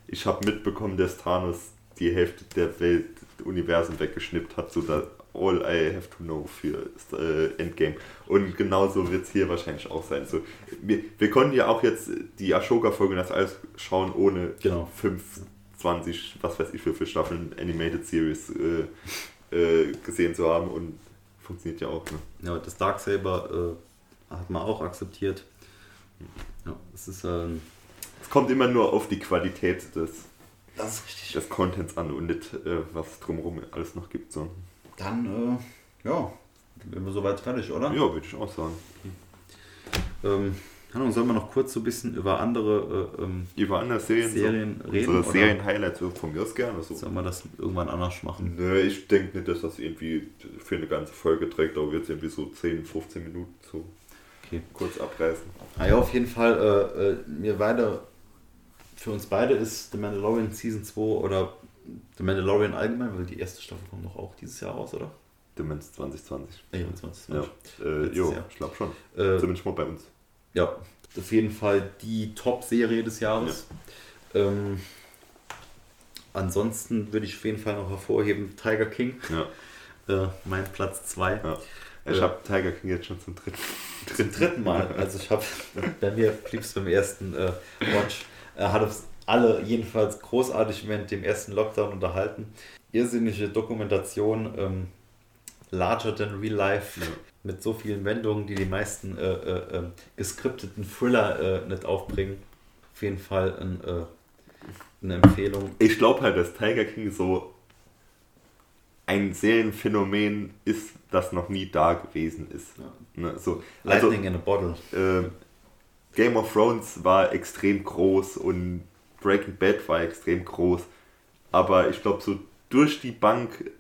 ich habe mitbekommen, dass Thanos die Hälfte der Welt, Universum weggeschnippt hat, so da all I have to know für äh, Endgame. Und genauso wird es hier wahrscheinlich auch sein. So, wir, wir konnten ja auch jetzt die Ashoka-Folge das alles schauen, ohne genau. 5, 20, was weiß ich für, für Staffeln Animated Series äh, äh, gesehen zu haben und funktioniert ja auch. Ne? Ja, das Darksaber äh, hat man auch akzeptiert. Ja, es ist. Ähm, es kommt immer nur auf die Qualität des, des Contents an und nicht, äh, was drumherum alles noch gibt. So. Dann, äh, ja, sind wir soweit fertig, oder? Ja, würde ich auch sagen. Okay. Ähm, sollen wir noch kurz so ein bisschen über andere, äh, ähm, über andere Serien, Serien so, reden? Oder Serien-Highlights von mir aus gerne. So. Sollen wir das irgendwann anders machen? Nö, ich denke nicht, dass das irgendwie für eine ganze Folge trägt, aber wird irgendwie so 10, 15 Minuten so okay. kurz abreißen. Ah ja, auf jeden Fall, äh, äh, mir beide, für uns beide ist The Mandalorian Season 2 oder The Mandalorian allgemein, weil die erste Staffel kommt noch auch dieses Jahr raus, oder? Demenz 2020. Ja, 2020. Ja, äh, jo, ich glaube schon. Äh, Zumindest mal bei uns. Ja, auf jeden Fall die Top-Serie des Jahres. Ja. Ähm, ansonsten würde ich auf jeden Fall noch hervorheben Tiger King. Ja. Äh, mein Platz 2. Ja. Ich äh, habe Tiger King jetzt schon zum dritten, dritten, dritten Mal. Also ich habe, bei mir blieb es beim ersten äh, Watch, äh, hat es alle jedenfalls großartig während dem ersten Lockdown unterhalten. Irrsinnige Dokumentation, ähm, larger than real life, ja. mit so vielen Wendungen, die die meisten äh, äh, ähm, geskripteten Thriller äh, nicht aufbringen. Auf jeden Fall ein, äh, eine Empfehlung. Ich glaube halt, dass Tiger King so ein Serienphänomen ist, das noch nie da gewesen ist. Ja. Ne, so, Lightning also, in a Bottle. Äh, Game of Thrones war extrem groß und Breaking Bad war extrem groß, aber ich glaube, so durch die Bank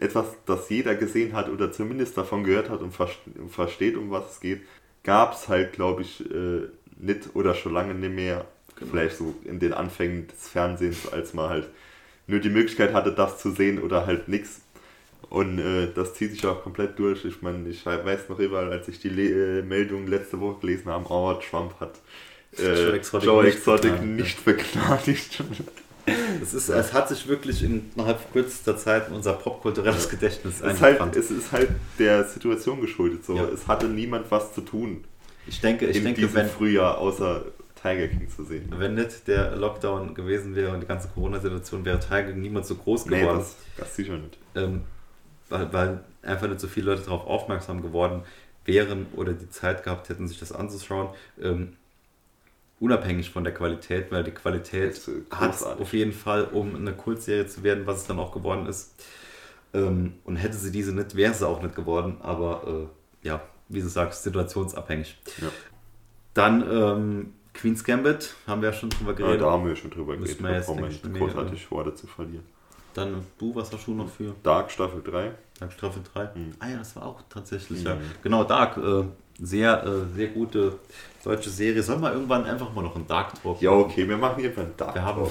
etwas, das jeder gesehen hat oder zumindest davon gehört hat und versteht, um was es geht, gab es halt, glaube ich, äh, nicht oder schon lange nicht mehr. Genau. Vielleicht so in den Anfängen des Fernsehens, als man halt nur die Möglichkeit hatte, das zu sehen oder halt nichts. Und äh, das zieht sich auch komplett durch. Ich meine, ich weiß noch überall, als ich die Le äh, Meldung letzte Woche gelesen habe, oh, Trump hat äh, Joe Exotic, Joe Exotic nicht, begnadigt. Es, ist, es hat sich wirklich innerhalb kürzester Zeit in unser popkulturelles Gedächtnis es eingebrannt. Halt, es ist halt der Situation geschuldet. So. Ja. Es hatte niemand was zu tun. Ich denke, ich in denke, diesem wenn, Frühjahr außer Tiger King zu sehen. Wenn nicht der Lockdown gewesen wäre und die ganze Corona-Situation, wäre Tiger King niemand so groß geworden. Nee, das, das sicher nicht. Ähm, weil, weil einfach nicht so viele Leute darauf aufmerksam geworden wären oder die Zeit gehabt hätten, sich das anzuschauen. Ähm, unabhängig von der Qualität, weil die Qualität hat auf jeden Fall, um eine Kultserie zu werden, was es dann auch geworden ist. Ähm, und hätte sie diese nicht, wäre sie auch nicht geworden, aber äh, ja, wie du sagst, situationsabhängig. Ja. Dann ähm, Queen's Gambit, haben wir ja schon drüber geredet. Ja, da haben wir schon drüber geredet. Da brauchen wir nicht großartig Worte zu verlieren. Dann du, was hast du noch für? Dark Staffel 3. Dark Staffel 3. Mhm. Ah ja, das war auch tatsächlich, mhm. ja. Genau, Dark. Äh, sehr, äh, sehr gute deutsche Serie. Sollen wir irgendwann einfach mal noch einen Dark Talk Ja, okay, wir machen irgendwann einen Dark wir haben,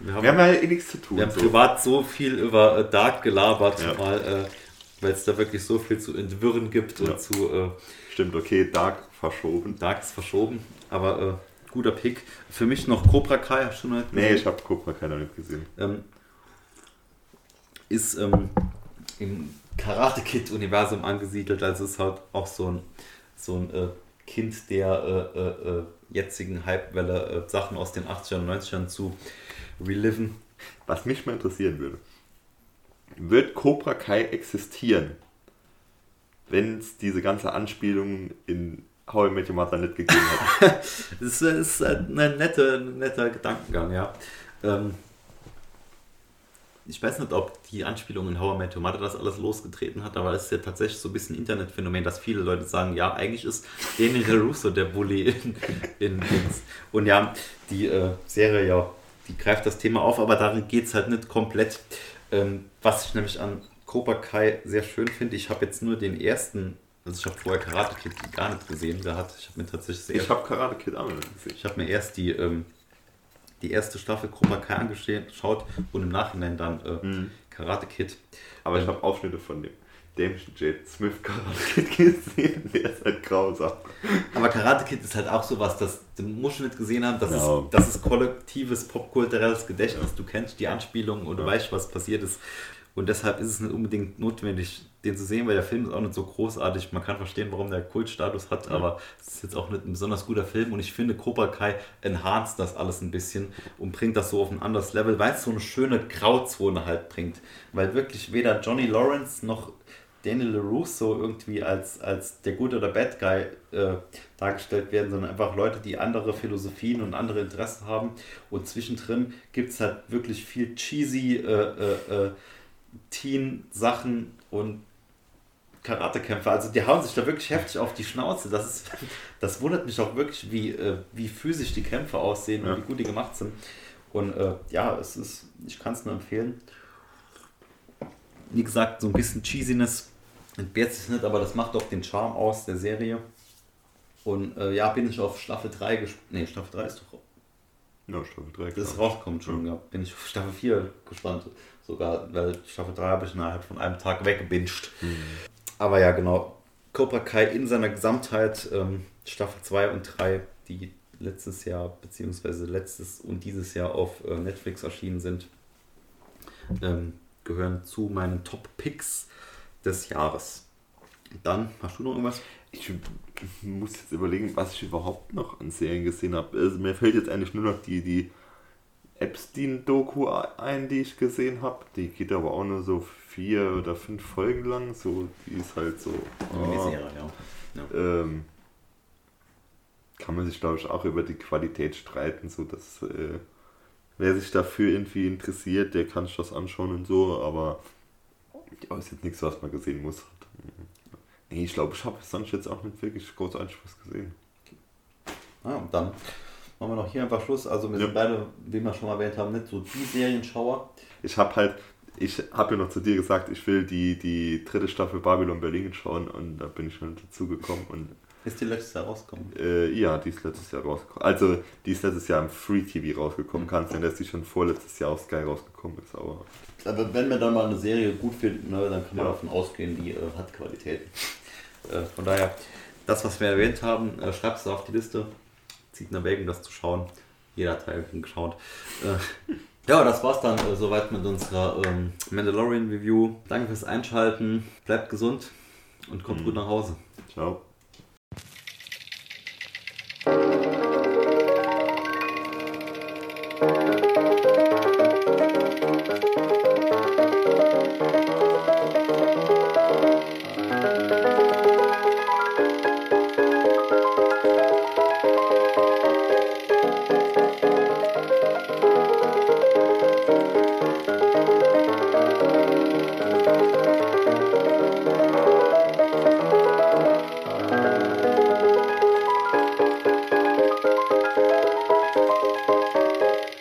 wir haben, wir haben ja eh nichts zu tun. Wir haben so. privat so viel über äh, Dark gelabert, ja. mal, äh, weil es da wirklich so viel zu entwirren gibt ja. und zu. Äh, Stimmt, okay, Dark verschoben. Dark ist verschoben, aber äh, guter Pick. Für mich noch Cobra Kai, hast du noch nicht gesehen? Nee, ich habe Cobra Kai noch nicht gesehen. Ähm, ist ähm, im Karate Kid Universum angesiedelt, also ist halt auch so ein so ein äh, Kind der äh, äh, äh jetzigen Hypewelle, äh, Sachen aus den 80ern und 90ern zu reliven. Was mich mal interessieren würde, wird Cobra Kai existieren, wenn es diese ganze Anspielung in How I Met Your Mother nicht gegeben hat? das ist ein netter, netter Gedankengang, ja. Ähm, ich weiß nicht, ob die Anspielung in How I Met Your Mother das alles losgetreten hat, aber es ist ja tatsächlich so ein bisschen Internetphänomen, dass viele Leute sagen, ja, eigentlich ist Daniel Russo der Bully in, in Dings. Und ja, die äh, Serie, ja, die greift das Thema auf, aber darin geht es halt nicht komplett. Ähm, was ich nämlich an Cobra Kai sehr schön finde, ich habe jetzt nur den ersten also ich habe vorher Karate Kid gar nicht gesehen gehabt. Ich habe mir tatsächlich Ich habe Karate Kid auch gesehen. Ich habe mir erst die ähm, die erste Staffel Cobra Kai angeschaut und im Nachhinein dann äh, mhm. Karate Kid. Aber ich habe Aufschnitte von dem Damien J. Smith Karate Kid gesehen, der ist halt grausam. Aber Karate Kid ist halt auch sowas, das du musst schon nicht gesehen haben, das, ja. ist, das ist kollektives popkulturelles Gedächtnis, ja. du kennst die Anspielungen und ja. du weißt, was passiert ist. Und deshalb ist es nicht unbedingt notwendig, den zu sehen, weil der Film ist auch nicht so großartig. Man kann verstehen, warum der Kultstatus hat, mhm. aber es ist jetzt auch nicht ein besonders guter Film. Und ich finde, Cobra Kai enhanced das alles ein bisschen und bringt das so auf ein anderes Level, weil es so eine schöne Grauzone halt bringt. Weil wirklich weder Johnny Lawrence noch Daniel LaRusso irgendwie als, als der gute oder Bad Guy äh, dargestellt werden, sondern einfach Leute, die andere Philosophien und andere Interessen haben. Und zwischendrin gibt es halt wirklich viel cheesy äh, äh, äh Teen-Sachen und Karatekämpfer. Also die hauen sich da wirklich heftig auf die Schnauze. Das, ist, das wundert mich auch wirklich, wie, äh, wie physisch die Kämpfe aussehen ja. und wie gut die gemacht sind. Und äh, ja, es ist, ich kann es nur empfehlen. Wie gesagt, so ein bisschen Cheesiness entbehrt sich nicht, aber das macht doch den Charme aus der Serie. Und äh, ja, bin ich auf Staffel 3 gespannt. Ne, Staffel 3 ist doch. Ja, Staffel 3. Das rauskommt schon, ja. Bin ich auf Staffel 4 gespannt. Sogar, weil Staffel 3 habe ich innerhalb von einem Tag weggebinged. Mhm. Aber ja, genau. Cobra Kai in seiner Gesamtheit, ähm, Staffel 2 und 3, die letztes Jahr, beziehungsweise letztes und dieses Jahr auf äh, Netflix erschienen sind, ähm, gehören zu meinen Top-Picks des Jahres. Dann, hast du noch irgendwas? Ich muss jetzt überlegen, was ich überhaupt noch an Serien gesehen habe. Also mir fällt jetzt eigentlich nur noch die, die Epstein-Doku ein, die ich gesehen habe. Die geht aber auch nur so vier oder fünf Folgen lang. So, die ist halt so. Serie, ja. ja. Ähm, kann man sich, glaube ich, auch über die Qualität streiten. So, dass äh, wer sich dafür irgendwie interessiert, der kann sich das anschauen und so. Aber ja, ist jetzt nichts, was man gesehen muss. Nee, ich glaube, ich habe sonst jetzt auch nicht wirklich großartig was gesehen. Ah, dann machen wir noch hier einfach Schluss. Also wir ja. sind beide, wie wir schon mal erwähnt haben, nicht so die Serienschauer. Ich habe halt, ich habe ja noch zu dir gesagt, ich will die, die dritte Staffel Babylon Berlin schauen und da bin ich schon dazu gekommen und ist die letztes Jahr rausgekommen? Äh, ja, die ist letztes Jahr rausgekommen. Also, die ist letztes Jahr im Free TV rausgekommen. Mhm. Kann sein, dass die schon vorletztes Jahr auf Sky rausgekommen ist. Aber, aber wenn wir dann mal eine Serie gut finden, ne, dann kann man ja. davon ausgehen, die äh, hat Qualität. Äh, von daher, das, was wir erwähnt haben, äh, schreibt es auf die Liste. Zieht in Erwägung, das zu schauen. Jeder Teil geschaut. Ja, das war's dann äh, soweit mit unserer ähm, Mandalorian Review. Danke fürs Einschalten. Bleibt gesund und kommt mhm. gut nach Hause. Ciao.